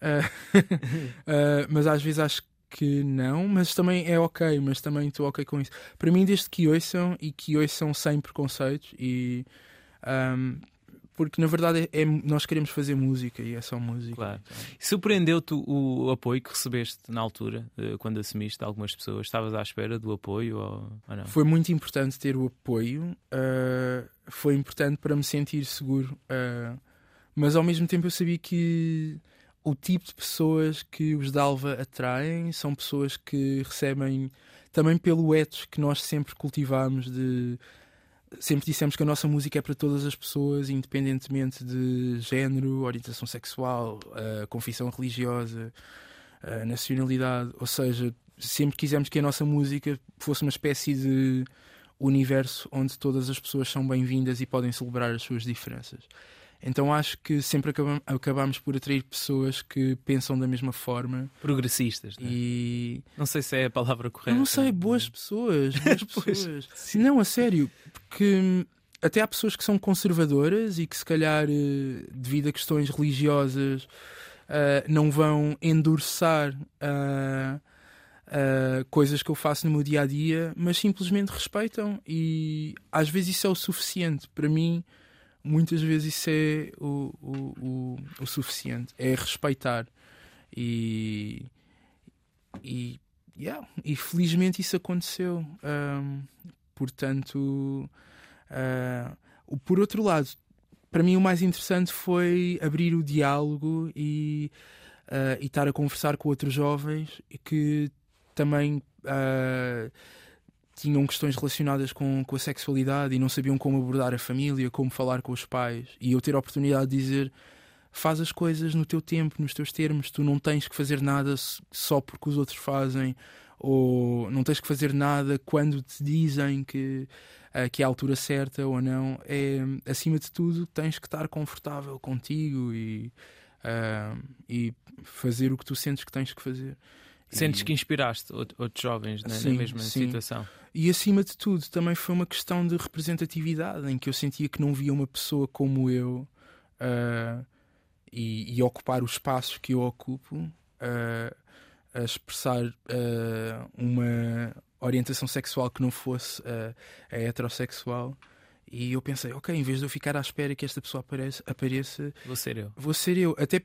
*laughs* mas às vezes acho que não, mas também é ok, mas também estou ok com isso. Para mim, desde que ouçam e que ouçam sem preconceitos e. Um, porque na verdade é, é, nós queremos fazer música e é só música. Claro. Surpreendeu-te o, o, apoio que recebeste na altura, eh, quando assumiste algumas pessoas? Estavas à espera do apoio ou, ou não? Foi muito importante ter o apoio, uh, foi importante para me sentir seguro, uh, mas ao mesmo tempo eu sabia que o tipo de pessoas que os Dalva atraem são pessoas que recebem também pelo ethos que nós sempre cultivamos de sempre dissemos que a nossa música é para todas as pessoas, independentemente de género, orientação sexual, uh, confissão religiosa, uh, nacionalidade. Ou seja, sempre quisemos que a nossa música fosse uma espécie de universo onde todas as pessoas são bem-vindas e podem celebrar as suas diferenças. Então acho que sempre acabamos, acabamos por atrair pessoas que pensam da mesma forma. Progressistas, não é? E... Não sei se é a palavra correta. Não sei, boas pessoas. Boas *laughs* pessoas. não, a sério. Porque até há pessoas que são conservadoras e que se calhar, eh, devido a questões religiosas, uh, não vão endossar uh, uh, coisas que eu faço no meu dia a dia, mas simplesmente respeitam e às vezes isso é o suficiente para mim muitas vezes isso é o, o, o, o suficiente. É respeitar. E, e, yeah, e felizmente isso aconteceu. Um, portanto, uh, por outro lado, para mim o mais interessante foi abrir o diálogo e, uh, e estar a conversar com outros jovens que também. Uh, tinham questões relacionadas com, com a sexualidade e não sabiam como abordar a família, como falar com os pais. E eu ter a oportunidade de dizer: faz as coisas no teu tempo, nos teus termos, tu não tens que fazer nada só porque os outros fazem, ou não tens que fazer nada quando te dizem que, uh, que é a altura certa ou não. É, acima de tudo, tens que estar confortável contigo e, uh, e fazer o que tu sentes que tens que fazer. Sentes que inspiraste outros jovens né, sim, na mesma sim. situação? E acima de tudo, também foi uma questão de representatividade, em que eu sentia que não via uma pessoa como eu uh, e, e, ocupar o espaço que eu ocupo, uh, a expressar uh, uma orientação sexual que não fosse a heterossexual. E eu pensei, ok, em vez de eu ficar à espera que esta pessoa apareça, apareça vou ser eu. Vou ser eu. Até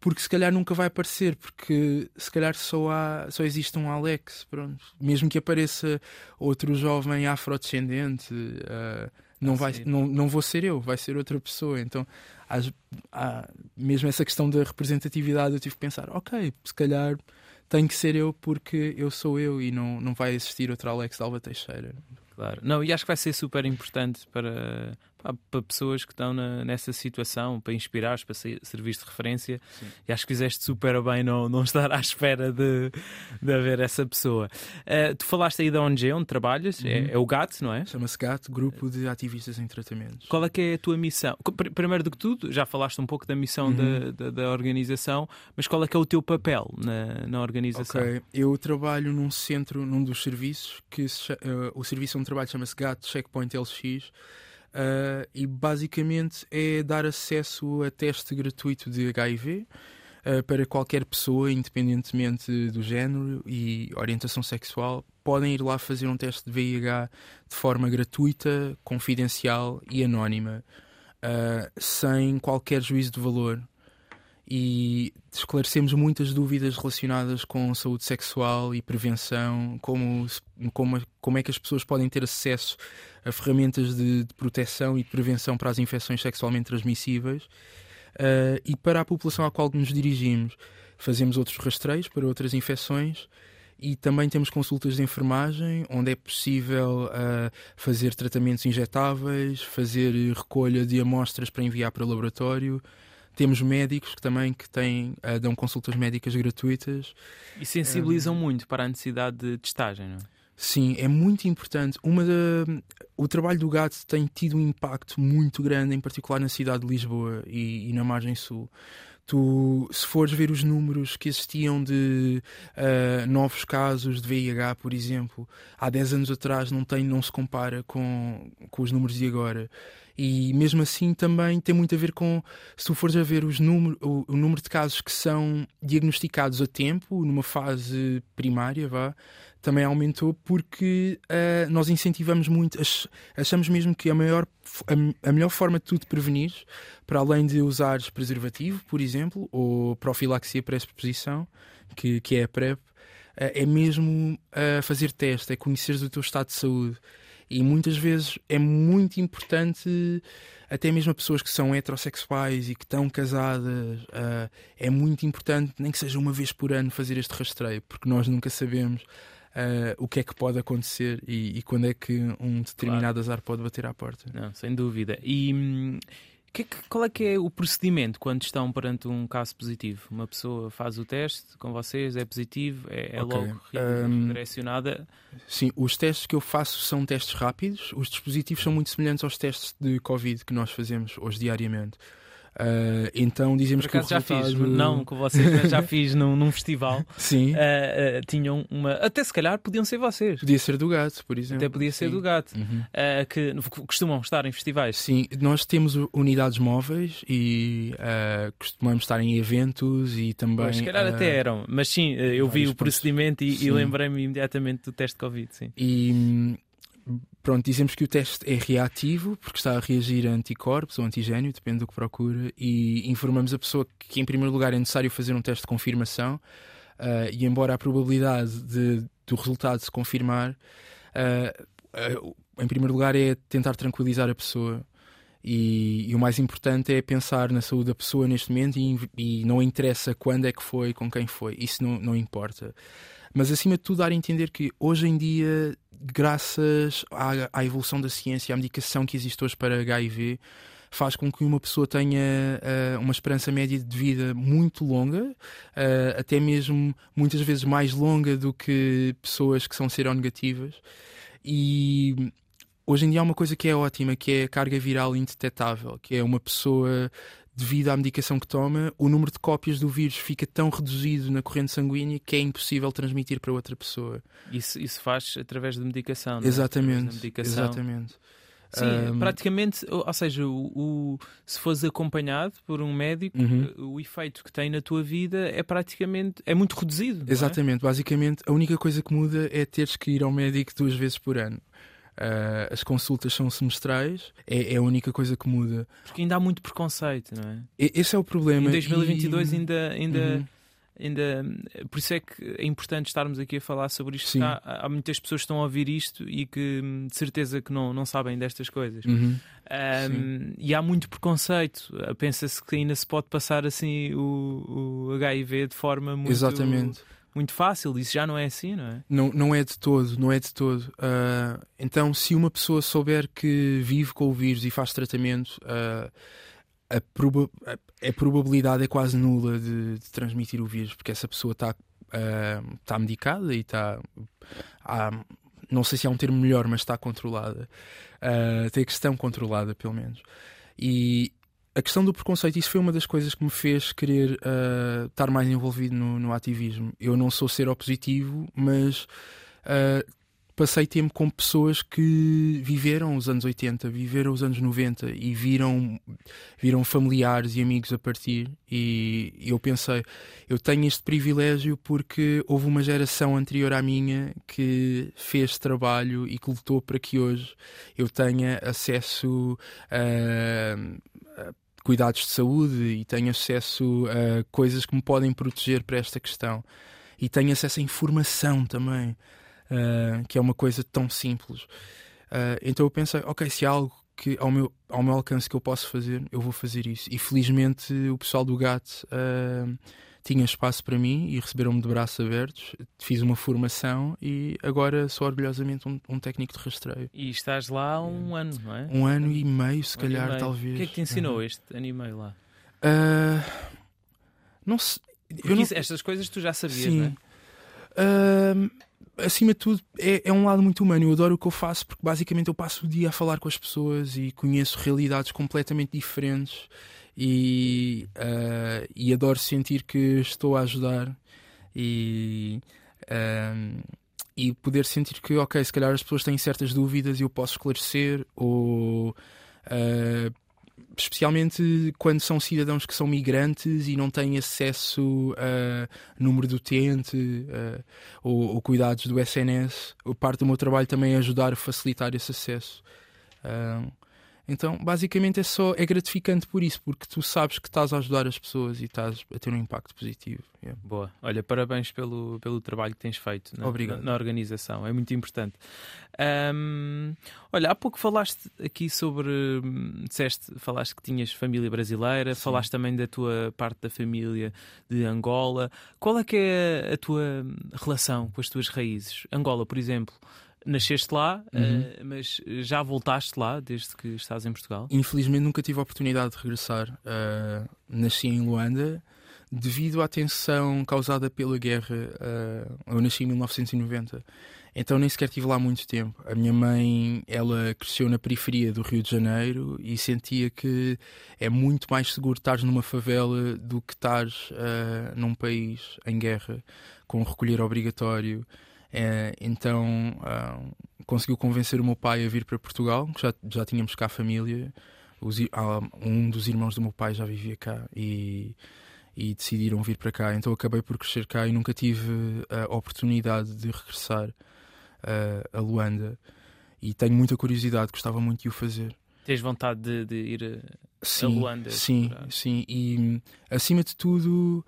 porque se calhar nunca vai aparecer, porque se calhar só, há, só existe um Alex, pronto. Mesmo que apareça outro jovem afrodescendente, uh, não, vai, não, não vou ser eu, vai ser outra pessoa. Então, há, há, mesmo essa questão da representatividade, eu tive que pensar, ok, se calhar tem que ser eu porque eu sou eu e não, não vai existir outro Alex de Alva Teixeira. Claro. Não, e acho que vai ser super importante para, para pessoas que estão na, nessa situação, para inspirar, para servir de referência. Sim. E acho que fizeste super bem não, não estar à espera de, de haver essa pessoa. Uh, tu falaste aí da ONG onde trabalhas, é, uhum. é, é, o GAT, não é? Chama-se GAT, Grupo de Ativistas em Tratamentos. Qual é que é a tua missão? Primeiro do que tudo, já falaste um pouco da missão uhum. da, da, da, organização, mas qual é que é o teu papel na, na organização? Ok, eu trabalho num centro, num dos serviços, que se, uh, o serviço onde trabalho chama-se GAT Checkpoint LX. Uh, e basicamente é dar acesso a teste gratuito de HIV uh, ah, para qualquer pessoa, independentemente do género e orientação sexual. Podem ir lá fazer um teste de VIH de forma gratuita, confidencial e anónima, uh, sem qualquer juízo de valor e esclarecemos muitas dúvidas relacionadas com saúde sexual e prevenção, como, como, como é que as pessoas podem ter acesso a ferramentas de, de proteção e de prevenção para as infecções sexualmente transmissíveis. Uh, e para a população à qual nos dirigimos, fazemos outros rastreios para outras infecções e também temos consultas de enfermagem, onde é possível uh, fazer tratamentos injetáveis, fazer recolha de amostras para enviar para o laboratório. Temos médicos que também que têm, uh, dão consultas médicas gratuitas. E sensibilizam um, muito para a necessidade de testagem, não é? Sim, é muito importante. Uma da... O trabalho do GAT tem tido um impacto muito grande, em particular na cidade de Lisboa e, e na margem sul. Tu, se fores ver os números que existiam de uh, novos casos de VIH, por exemplo, há 10 anos atrás não, tem, não se compara com, com os números de agora. E mesmo assim também tem muito a ver com se tu fores a ver os número, o, o número de casos que são diagnosticados a tempo, numa fase primária, vá, também aumentou porque uh, nós incentivamos muito, ach, achamos mesmo que a, maior, a, a, melhor forma de tudo prevenir, para além de usares preservativo, por exemplo, ou profilaxia pré-exposição, que, que é a PrEP, uh, é mesmo uh, fazer teste, é conheceres o teu estado de saúde. E muitas vezes é muito importante, até mesmo a pessoas que são heterossexuais e que estão casadas, uh, é muito importante, nem que seja uma vez por ano, fazer este rastreio, porque nós nunca sabemos uh, o que é que pode acontecer e, e quando é que um determinado claro. azar pode bater à porta. Não, sem dúvida. E hum, que, qual é que é o procedimento quando estão perante um caso positivo? Uma pessoa faz o teste com vocês, é positivo, é, é okay. logo um, direcionada? Sim, os testes que eu faço são testes rápidos. Os dispositivos são muito semelhantes aos testes de Covid que nós fazemos hoje diariamente. Uh, então dizemos que o resultado... já fiz, não com vocês, mas já fiz num, num festival. *laughs* Sim. Uh, uh, tinham uma. Até se calhar podiam ser vocês. Podia ser do gato, por exemplo. Até podia ser Sim. do gato. Uhum. que costumam estar em festivais. Sim, nós temos unidades móveis e costumamos estar em eventos e também. Pois, se calhar até eram, mas sim, eu vi o procedimento e, e lembrei-me imediatamente do teste Covid. Sim. E Pronto, dizemos que o teste é reativo porque está a reagir a anticorpos ou antigênio, depende do que procura, e informamos a pessoa que, em primeiro lugar, é necessário fazer um teste de confirmação. Uh, e embora a probabilidade de, do resultado se confirmar, uh, uh, em primeiro lugar, é tentar tranquilizar a pessoa. E, e, o mais importante é pensar na saúde da pessoa neste momento e, e, não interessa quando é que foi, com quem foi, isso não, não importa. Mas acima de tudo, dar a entender que hoje em dia graças à, à evolução da ciência, à medicação que existe hoje para HIV, faz com que uma pessoa tenha uh, uma esperança média de vida muito longa, uh, até mesmo muitas vezes mais longa do que pessoas que são seronegativas. E hoje em dia há uma coisa que é ótima, que é a carga viral indetetável, que é uma pessoa devido à medicação que toma, o número de cópias do vírus fica tão reduzido na corrente sanguínea que é impossível transmitir para outra pessoa. Isso, isso faz através da medicação, não é? Exatamente. Medicação. Exatamente. Sim, um... praticamente, ou seja, o, o, se fores acompanhado por um médico, uhum. o efeito que tem na tua vida é praticamente, é muito reduzido. É? Exatamente, é? basicamente a única coisa que muda é teres que ir ao médico duas vezes por ano. Uh, as consultas são semestrais, é, é, a única coisa que muda. Porque ainda há muito preconceito, não é? Esse é o problema. Em 2022 e... ainda. ainda... Uhum. Ainda, por isso é que é importante estarmos aqui a falar sobre isto. Há, há, muitas pessoas que estão a ouvir isto e que de certeza que não, não sabem destas coisas. Uhum. Um, e há muito preconceito. Pensa-se que ainda se pode passar assim o, o HIV de forma muito, Exatamente muito fácil. Isso já não é assim, não é? Não, não é de todo, não é de todo. Uh, então, se uma pessoa souber que vive com o vírus e faz tratamento, uh, a, proba a, a, probabilidade é quase nula de, de, transmitir o vírus, porque essa pessoa está uh, tá medicada e está. não sei se há um termo melhor, mas está controlada. Uh, tem a questão controlada, pelo menos. E a questão do preconceito, isso foi uma das coisas que me fez querer uh, estar mais envolvido no, no, ativismo. Eu não sou ser opositivo, mas uh, passei tempo com pessoas que viveram os anos 80, viveram os anos 90 e viram, viram familiares e amigos a partir. E eu pensei, eu tenho este privilégio porque houve uma geração anterior à minha que fez trabalho e que lutou para que hoje eu tenha acesso a cuidados de saúde e tenho acesso a coisas que me podem proteger para esta questão. E tenho acesso a informação também, uh, que é uma coisa tão simples. Uh, então eu pensei, ok, se há algo que ao meu, ao meu alcance que eu posso fazer, eu vou fazer isso. E felizmente o pessoal do GAT uh, tinha espaço para mim e receberam-me de braços abertos. Fiz uma formação e agora sou orgulhosamente um, um técnico de rastreio. E estás lá há um ano, não é? Um ano e meio, se um calhar, meio. talvez. O que é que te ensinou uhum. este ano e meio lá? Uh, não sei. Não... Estas coisas tu já sabias, Sim. não é? Uh, acima de tudo, é, é, um lado muito humano. Eu adoro o que eu faço porque basicamente eu passo o dia a falar com as pessoas e conheço realidades completamente diferentes e, uh, e adoro sentir que estou a ajudar e, uh, e poder sentir que, ok, se calhar as pessoas têm certas dúvidas e eu posso esclarecer ou. Uh, especialmente quando são cidadãos que são migrantes e não têm acesso a número do utente uh, ou, ou, cuidados do SNS. Parte do meu trabalho também é ajudar a facilitar esse acesso. Uh, então, basicamente, é só é gratificante por isso, porque tu sabes que estás a ajudar as pessoas e estás a ter um impacto positivo. Yeah. Boa. Olha, parabéns pelo, pelo trabalho que tens feito na, na, na organização, é muito importante. Um, olha, há pouco falaste aqui sobre. Disseste, falaste que tinhas família brasileira, Sim. falaste também da tua parte da família de Angola. Qual é que é a tua relação com as tuas raízes? Angola, por exemplo nasceste lá, uhum. uh, mas já voltaste lá desde que estás em Portugal? Infelizmente nunca tive a oportunidade de regressar. Uh, nasci em Luanda devido à tensão causada pela guerra. Uh, eu nasci em 1990, então nem sequer estive lá muito tempo. A minha mãe, ela cresceu na periferia do Rio de Janeiro e sentia que é muito mais seguro estar numa favela do que estar num país em guerra, com recolher obrigatório. É, então uh, conseguiu convencer o meu pai a vir para Portugal, já, já tínhamos cá a família. Os, uh, um dos irmãos do meu pai já vivia cá e, e decidiram vir para cá. Então acabei por crescer cá e nunca tive a oportunidade de regressar uh, a Luanda. E tenho muita curiosidade, gostava muito de o fazer. Tens vontade de, de ir a, a Luanda? Sim, sim. E acima de tudo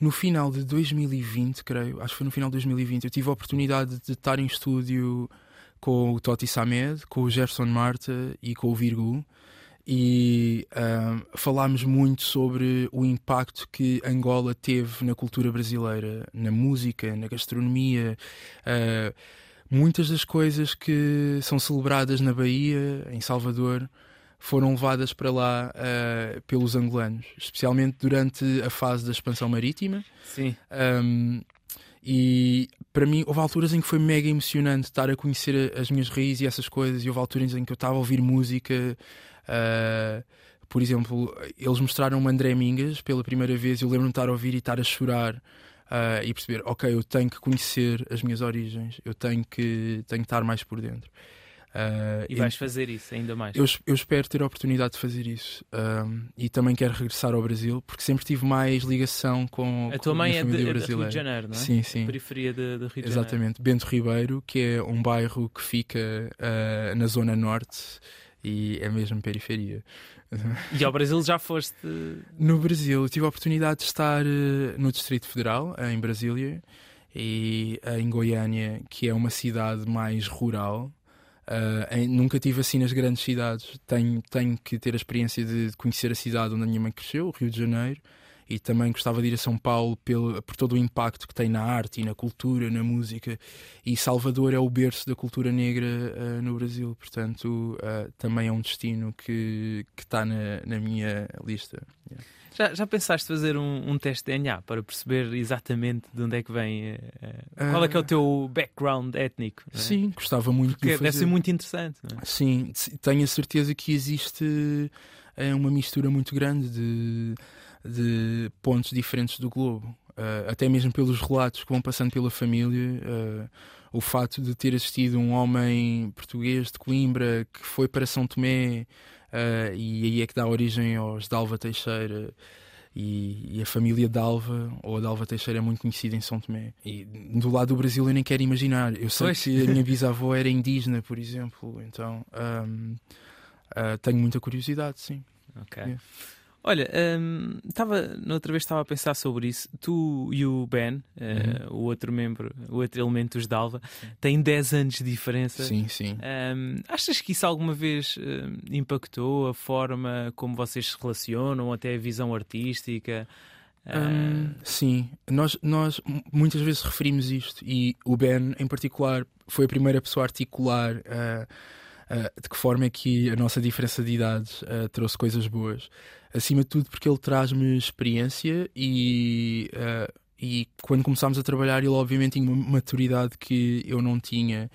no final de 2020, creio, acho que foi no final de 2020, eu tive a oportunidade de estar em estúdio com o Totti Samed, com o Gerson Marta e com o Virgu e uh, falámos muito sobre o impacto que Angola teve na cultura brasileira, na música, na gastronomia. Uh, muitas das coisas que são celebradas na Bahia, em Salvador, foram levadas para lá uh, pelos angolanos, especialmente durante a fase da expansão marítima. Sim. Um, e para mim houve alturas em que foi mega emocionante estar a conhecer as minhas raízes e essas coisas, e houve alturas em que eu estava a ouvir música. Uh, por exemplo, eles mostraram-me André Mingas pela primeira vez. Eu lembro-me de estar a ouvir e estar a chorar uh, e perceber: ok, eu tenho que conhecer as minhas origens, eu tenho que, tenho que estar mais por dentro. Uh, e vais fazer isso ainda mais? Eu, eu, espero ter a oportunidade de fazer isso. Um, e também quero regressar ao Brasil, porque sempre tive mais ligação com a tua mãe é de, é de, Rio de Janeiro, não é? Sim, sim. periferia de, de, Rio de Exatamente. Janeiro. Bento Ribeiro, que é um bairro que fica uh, na zona norte e é mesmo periferia. E ao Brasil já foste? No Brasil, tive a oportunidade de estar uh, no Distrito Federal, em Brasília, e em Goiânia, que é uma cidade mais rural. Uh, em, nunca tive assim nas grandes cidades. Tenho, tenho que ter a experiência de conhecer a cidade onde a minha mãe cresceu, o Rio de Janeiro, e também gostava de ir a São Paulo pelo, por todo o impacto que tem na arte e na cultura, na música. E Salvador é o berço da cultura negra uh, no Brasil, portanto, uh, também é um destino que está na, na minha lista. Yeah. Já, já pensaste fazer um, um, teste de DNA para perceber exatamente de onde é que vem? Uh, qual é que é o teu background étnico? É? Sim, gostava muito Porque de fazer. deve ser muito interessante. É? Sim, tenho a certeza que existe uma mistura muito grande de de pontos diferentes do globo. Uh, até mesmo pelos relatos que vão passando pela família, uh, o fato de ter assistido um homem português de Coimbra que foi para São Tomé uh, e aí é que dá origem aos Dalva Teixeira. E, e, a família Dalva, ou a Dalva Teixeira, é muito conhecida em São Tomé. E do lado do Brasil eu nem quero imaginar. Eu sei pois. que a minha *laughs* bisavó era indígena, por exemplo, então um, tenho muita curiosidade, sim. Ok. Yeah. Olha, um, tava, noutra vez estava a pensar sobre isso. Tu e o Ben, uh, o outro membro, o outro elemento dos Dalva, têm 10 anos de diferença. Sim, sim. Um, achas que isso alguma vez uh, impactou a forma como vocês se relacionam, até a visão artística? Um, sim, nós, nós muitas vezes referimos isto e o Ben, em particular, foi a primeira pessoa a articular. Uh, uh, de que forma é que a nossa diferença de idades uh, trouxe coisas boas. Acima de tudo, porque ele traz-me experiência e, uh, e quando começámos a trabalhar, ele obviamente tinha uma maturidade que eu não tinha.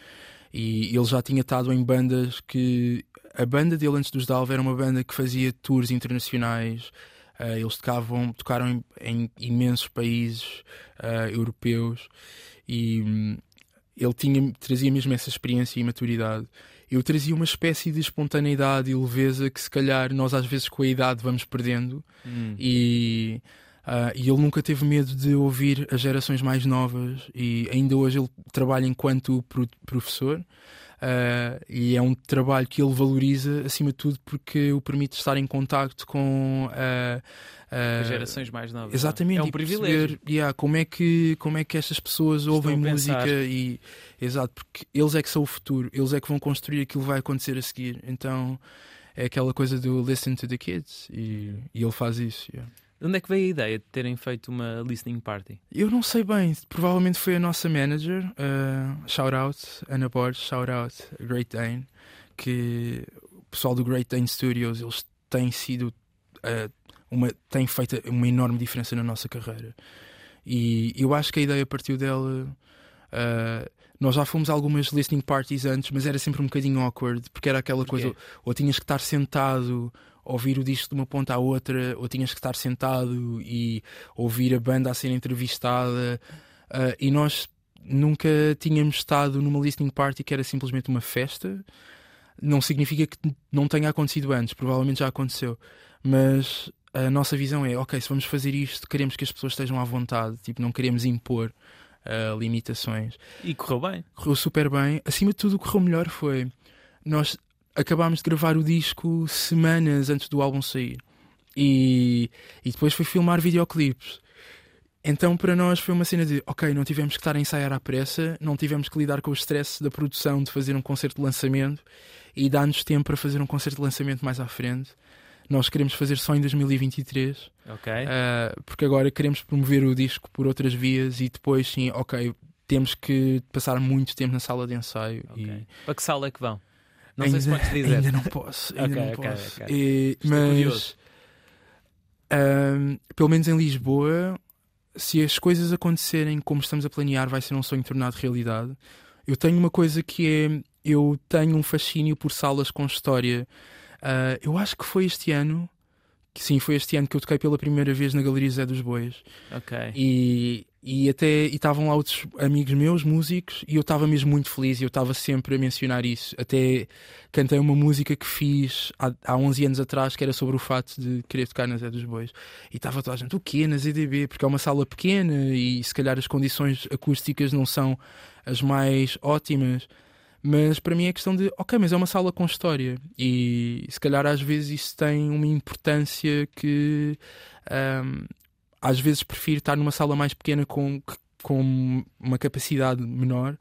E ele já tinha estado em bandas que. A banda dele antes dos Dalva era uma banda que fazia tours internacionais. Uh, eles tocavam, tocaram em, em imensos países uh, europeus e um, ele tinha, trazia mesmo essa experiência e maturidade eu trazia uma espécie de espontaneidade e leveza que se calhar nós às vezes com a idade vamos perdendo. Hum. e, uh, e ele nunca teve medo de ouvir as gerações mais novas. E ainda hoje ele trabalha enquanto professor Uh, e é um trabalho que ele valoriza acima de tudo porque o permite estar em contacto com uh, uh, as gerações mais novas. É? Exatamente, é um privilégio. Perceber, yeah, como é que como é que estas pessoas Estão ouvem música e exato porque eles é que são o futuro, eles é que vão construir aquilo que vai acontecer a seguir. Então é aquela coisa do listen to the kids e, e ele faz isso. Yeah. De onde é que veio a ideia de terem feito uma listening party? Eu não sei bem, provavelmente foi a nossa manager, uh, shout out, Ana Borges, shout out, Great Dane, que o pessoal do Great Dane Studios, eles têm sido, uh, uma, têm feito uma enorme diferença na nossa carreira. E eu acho que a ideia partiu dela. Uh, nós já fomos a algumas listening parties antes, mas era sempre um bocadinho awkward, porque era aquela coisa, ou, ou tinhas que estar sentado ouvir o disco de uma ponta à outra, ou tinhas que estar sentado e ouvir a banda a ser entrevistada. Uh, e nós nunca tínhamos estado numa listening party que era simplesmente uma festa. Não significa que não tenha acontecido antes, provavelmente já aconteceu. Mas a nossa visão é: ok, se vamos fazer isto, queremos que as pessoas estejam à vontade, tipo, não queremos impor uh, limitações. E correu bem. Correu super bem. Acima de tudo, o que correu melhor foi. Nós acabámos de gravar o disco semanas antes do álbum sair. E, e depois foi filmar videoclipes. Então para nós foi uma cena de ok, não tivemos que estar a ensaiar à pressa, não tivemos que lidar com o stress da produção de fazer um concerto de lançamento e dá-nos tempo para fazer um concerto de lançamento mais à frente. Nós queremos fazer só em 2023, ok? Uh, porque agora queremos promover o disco por outras vias e depois sim, ok, temos que passar muito tempo na sala de ensaio. Okay. E... Para que sala é que vão? Não ainda, sei se podes dizer. Ainda não posso. Ainda okay, não okay, posso. Okay. E, mas, um, pelo menos em Lisboa, se as coisas acontecerem como estamos a planear, vai ser um sonho tornado realidade. Eu tenho uma coisa que é. Eu tenho um fascínio por salas com história. Uh, eu acho que foi este ano. Que, sim, foi este ano que eu toquei pela primeira vez na Galeria Zé dos Bois. Ok. E e até estavam lá outros amigos meus, músicos, e eu estava mesmo muito feliz. E eu estava sempre a mencionar isso. Até cantei uma música que fiz há, há 11 anos atrás, que era sobre o fato de querer tocar na Zé dos Bois. E estava toda a gente, o quê? Na ZDB? Porque é uma sala pequena e se calhar as condições acústicas não são as mais ótimas. Mas para mim é questão de, ok, mas é uma sala com história. E se calhar às vezes isso tem uma importância que um, às vezes prefiro estar numa sala mais pequena com, com uma capacidade menor.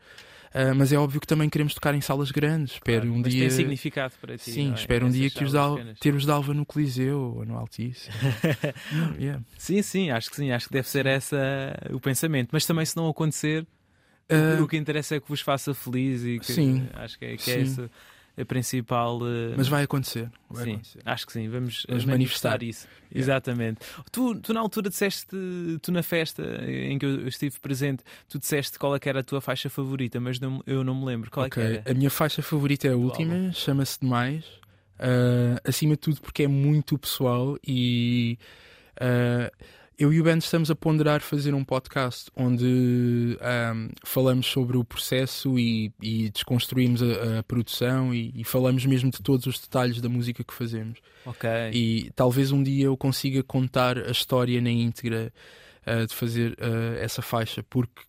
Uh, mas é óbvio que também queremos tocar em salas grandes. Espero Claro, um mas dia. tem significado para ti. Sim, é? espero um dia que os Dal- ter os Dalva no Coliseu ou no Altice. *laughs* Não, yeah. Sim, sim, acho que sim, acho que deve ser essa o pensamento. Mas também se não acontecer, Uh, o que interessa é que vos faça feliz e que Sim. acho que é, que é essa a principal. uh, mas vai acontecer. Vai sim, acontecer. acho que sim, vamos, Vamos uh, manifestar, manifestar. isso. Yeah. Exatamente. Tu, tu na altura disseste, tu na festa em que eu estive presente, tu disseste qual é era a tua faixa favorita, mas não- eu não me lembro. Qual Ok, é era? A minha faixa favorita é a última, chama-se Demais. Uh, acima de tudo, porque é muito pessoal e uh, eu e o Ben estamos a ponderar fazer um podcast onde um, falamos sobre o processo e, e desconstruímos a, a produção e, e falamos mesmo de todos os detalhes da música que fazemos. Ok. E talvez um dia eu consiga contar a história na íntegra uh, de fazer uh, essa faixa, porque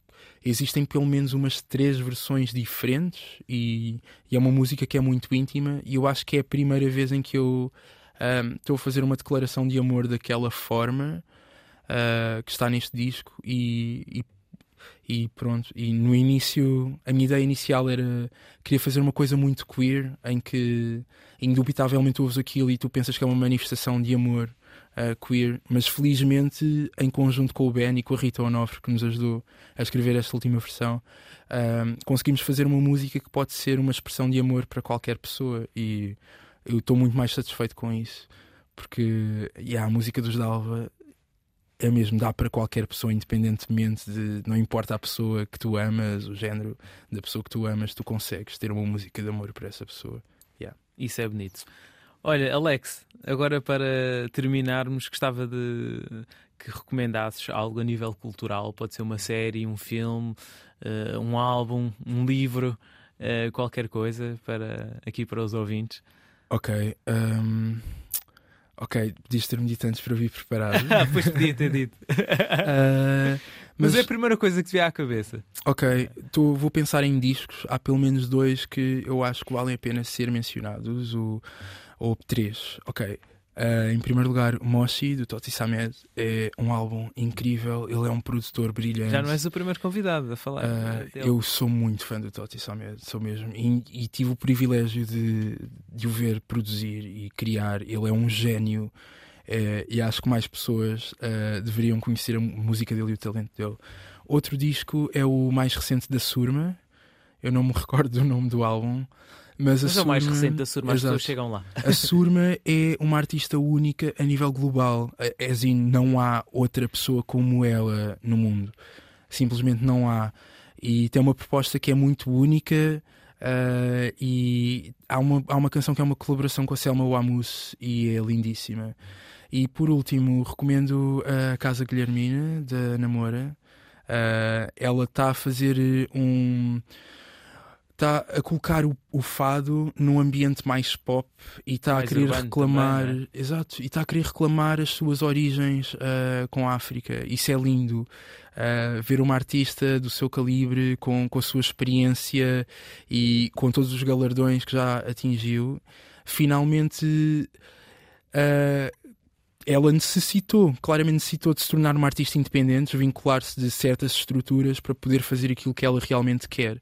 existem pelo menos umas três versões diferentes e, e é uma música que é muito íntima. E eu acho que é a primeira vez em que eu um, estou a fazer uma declaração de amor daquela forma uh, que está neste disco. E, e, e pronto, e no início, a minha ideia inicial era queria fazer uma coisa muito queer em que indubitavelmente ouves aquilo e tu pensas que é uma manifestação de amor uh, queer, mas felizmente em conjunto com o Ben e com a Rita Onofre que nos ajudou a escrever esta última versão um, conseguimos fazer uma música que pode ser uma expressão de amor para qualquer pessoa e eu estou muito mais satisfeito com isso porque yeah, a música dos Dalva é mesmo, dá para qualquer pessoa, independentemente de. Não importa a pessoa que tu amas, o género da pessoa que tu amas, tu consegues ter uma música de amor para essa pessoa. Isso é bonito. Olha, Alex, agora para terminarmos, gostava de que recomendasses algo a nível cultural. Pode ser uma série, um filme, eh, um álbum, um livro, eh, qualquer coisa para aqui para os ouvintes. Ok. um, ok, podias ter-me dito antes para eu vir preparado. *laughs* Ah, pois podia ter dito. *laughs* Ah, Mas, mas é a primeira coisa que te veio à cabeça. Ok, tô, vou pensar em discos. Há pelo menos dois que eu acho que valem a pena ser mencionados, o, ou três. Ok. Ah, em primeiro lugar, Moshi, do Toti Samed, é um álbum incrível. Ele é um produtor brilhante. Já não és o primeiro convidado a falar. Eh, dele. eu sou muito fã do Toti Samed, sou mesmo. E, e tive o privilégio de, de o ver produzir e criar. Ele é um gênio. eh, e acho que mais pessoas eh, deveriam conhecer a música dele e o talento dele. Outro disco é o mais recente da Surma. Eu não me *laughs* recordo do nome do álbum. Mas, a Mas é o mais Surma- recente da Surma, as pessoas chegam lá. a Surma é uma artista única a nível global. É assim, não há outra pessoa como ela no mundo. Simplesmente não há. E tem uma proposta que é muito única. ah, e há uma, há uma canção que é uma colaboração com a Selma Wamus e é lindíssima. E por último, recomendo a Casa Guilhermina, da Namora. Ah, ela está a fazer um está a colocar o, o fado num ambiente mais pop e está a querer reclamar também, exato e está a querer reclamar as suas origens ah, com a África. Isso é lindo. Ah, ver uma artista do seu calibre com, com a sua experiência e com todos os galardões que já atingiu finalmente ah, ela necessitou, claramente necessitou de se tornar uma artista independente, desvincular-se de certas estruturas para poder fazer aquilo que ela realmente quer.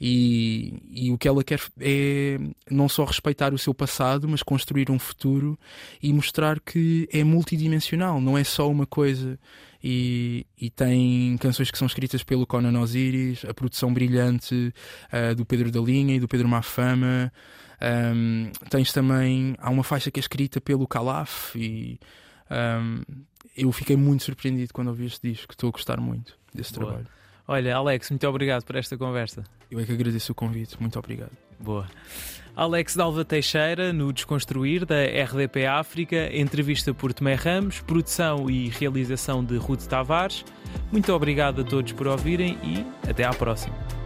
E, e o que ela quer é não só respeitar o seu passado, mas construir um futuro e mostrar que é multidimensional, não é só uma coisa. E, e tem canções que são escritas pelo Conan Osiris, a produção brilhante ah, do Pedro da Linha e do Pedro Mafama. Um, tens também, há uma faixa que é escrita pelo Calaf e um, eu fiquei muito surpreendido quando ouvi este disco. Estou a gostar muito desse Boa. trabalho. Olha, Alex, muito obrigado por esta conversa. Eu é que agradeço o convite. Muito obrigado. Boa. Alex Dalva Teixeira, no Desconstruir, da RDP África, entrevista por Tomé Ramos, produção e realização de Ruth Tavares. Muito obrigado a todos por ouvirem e até à próxima.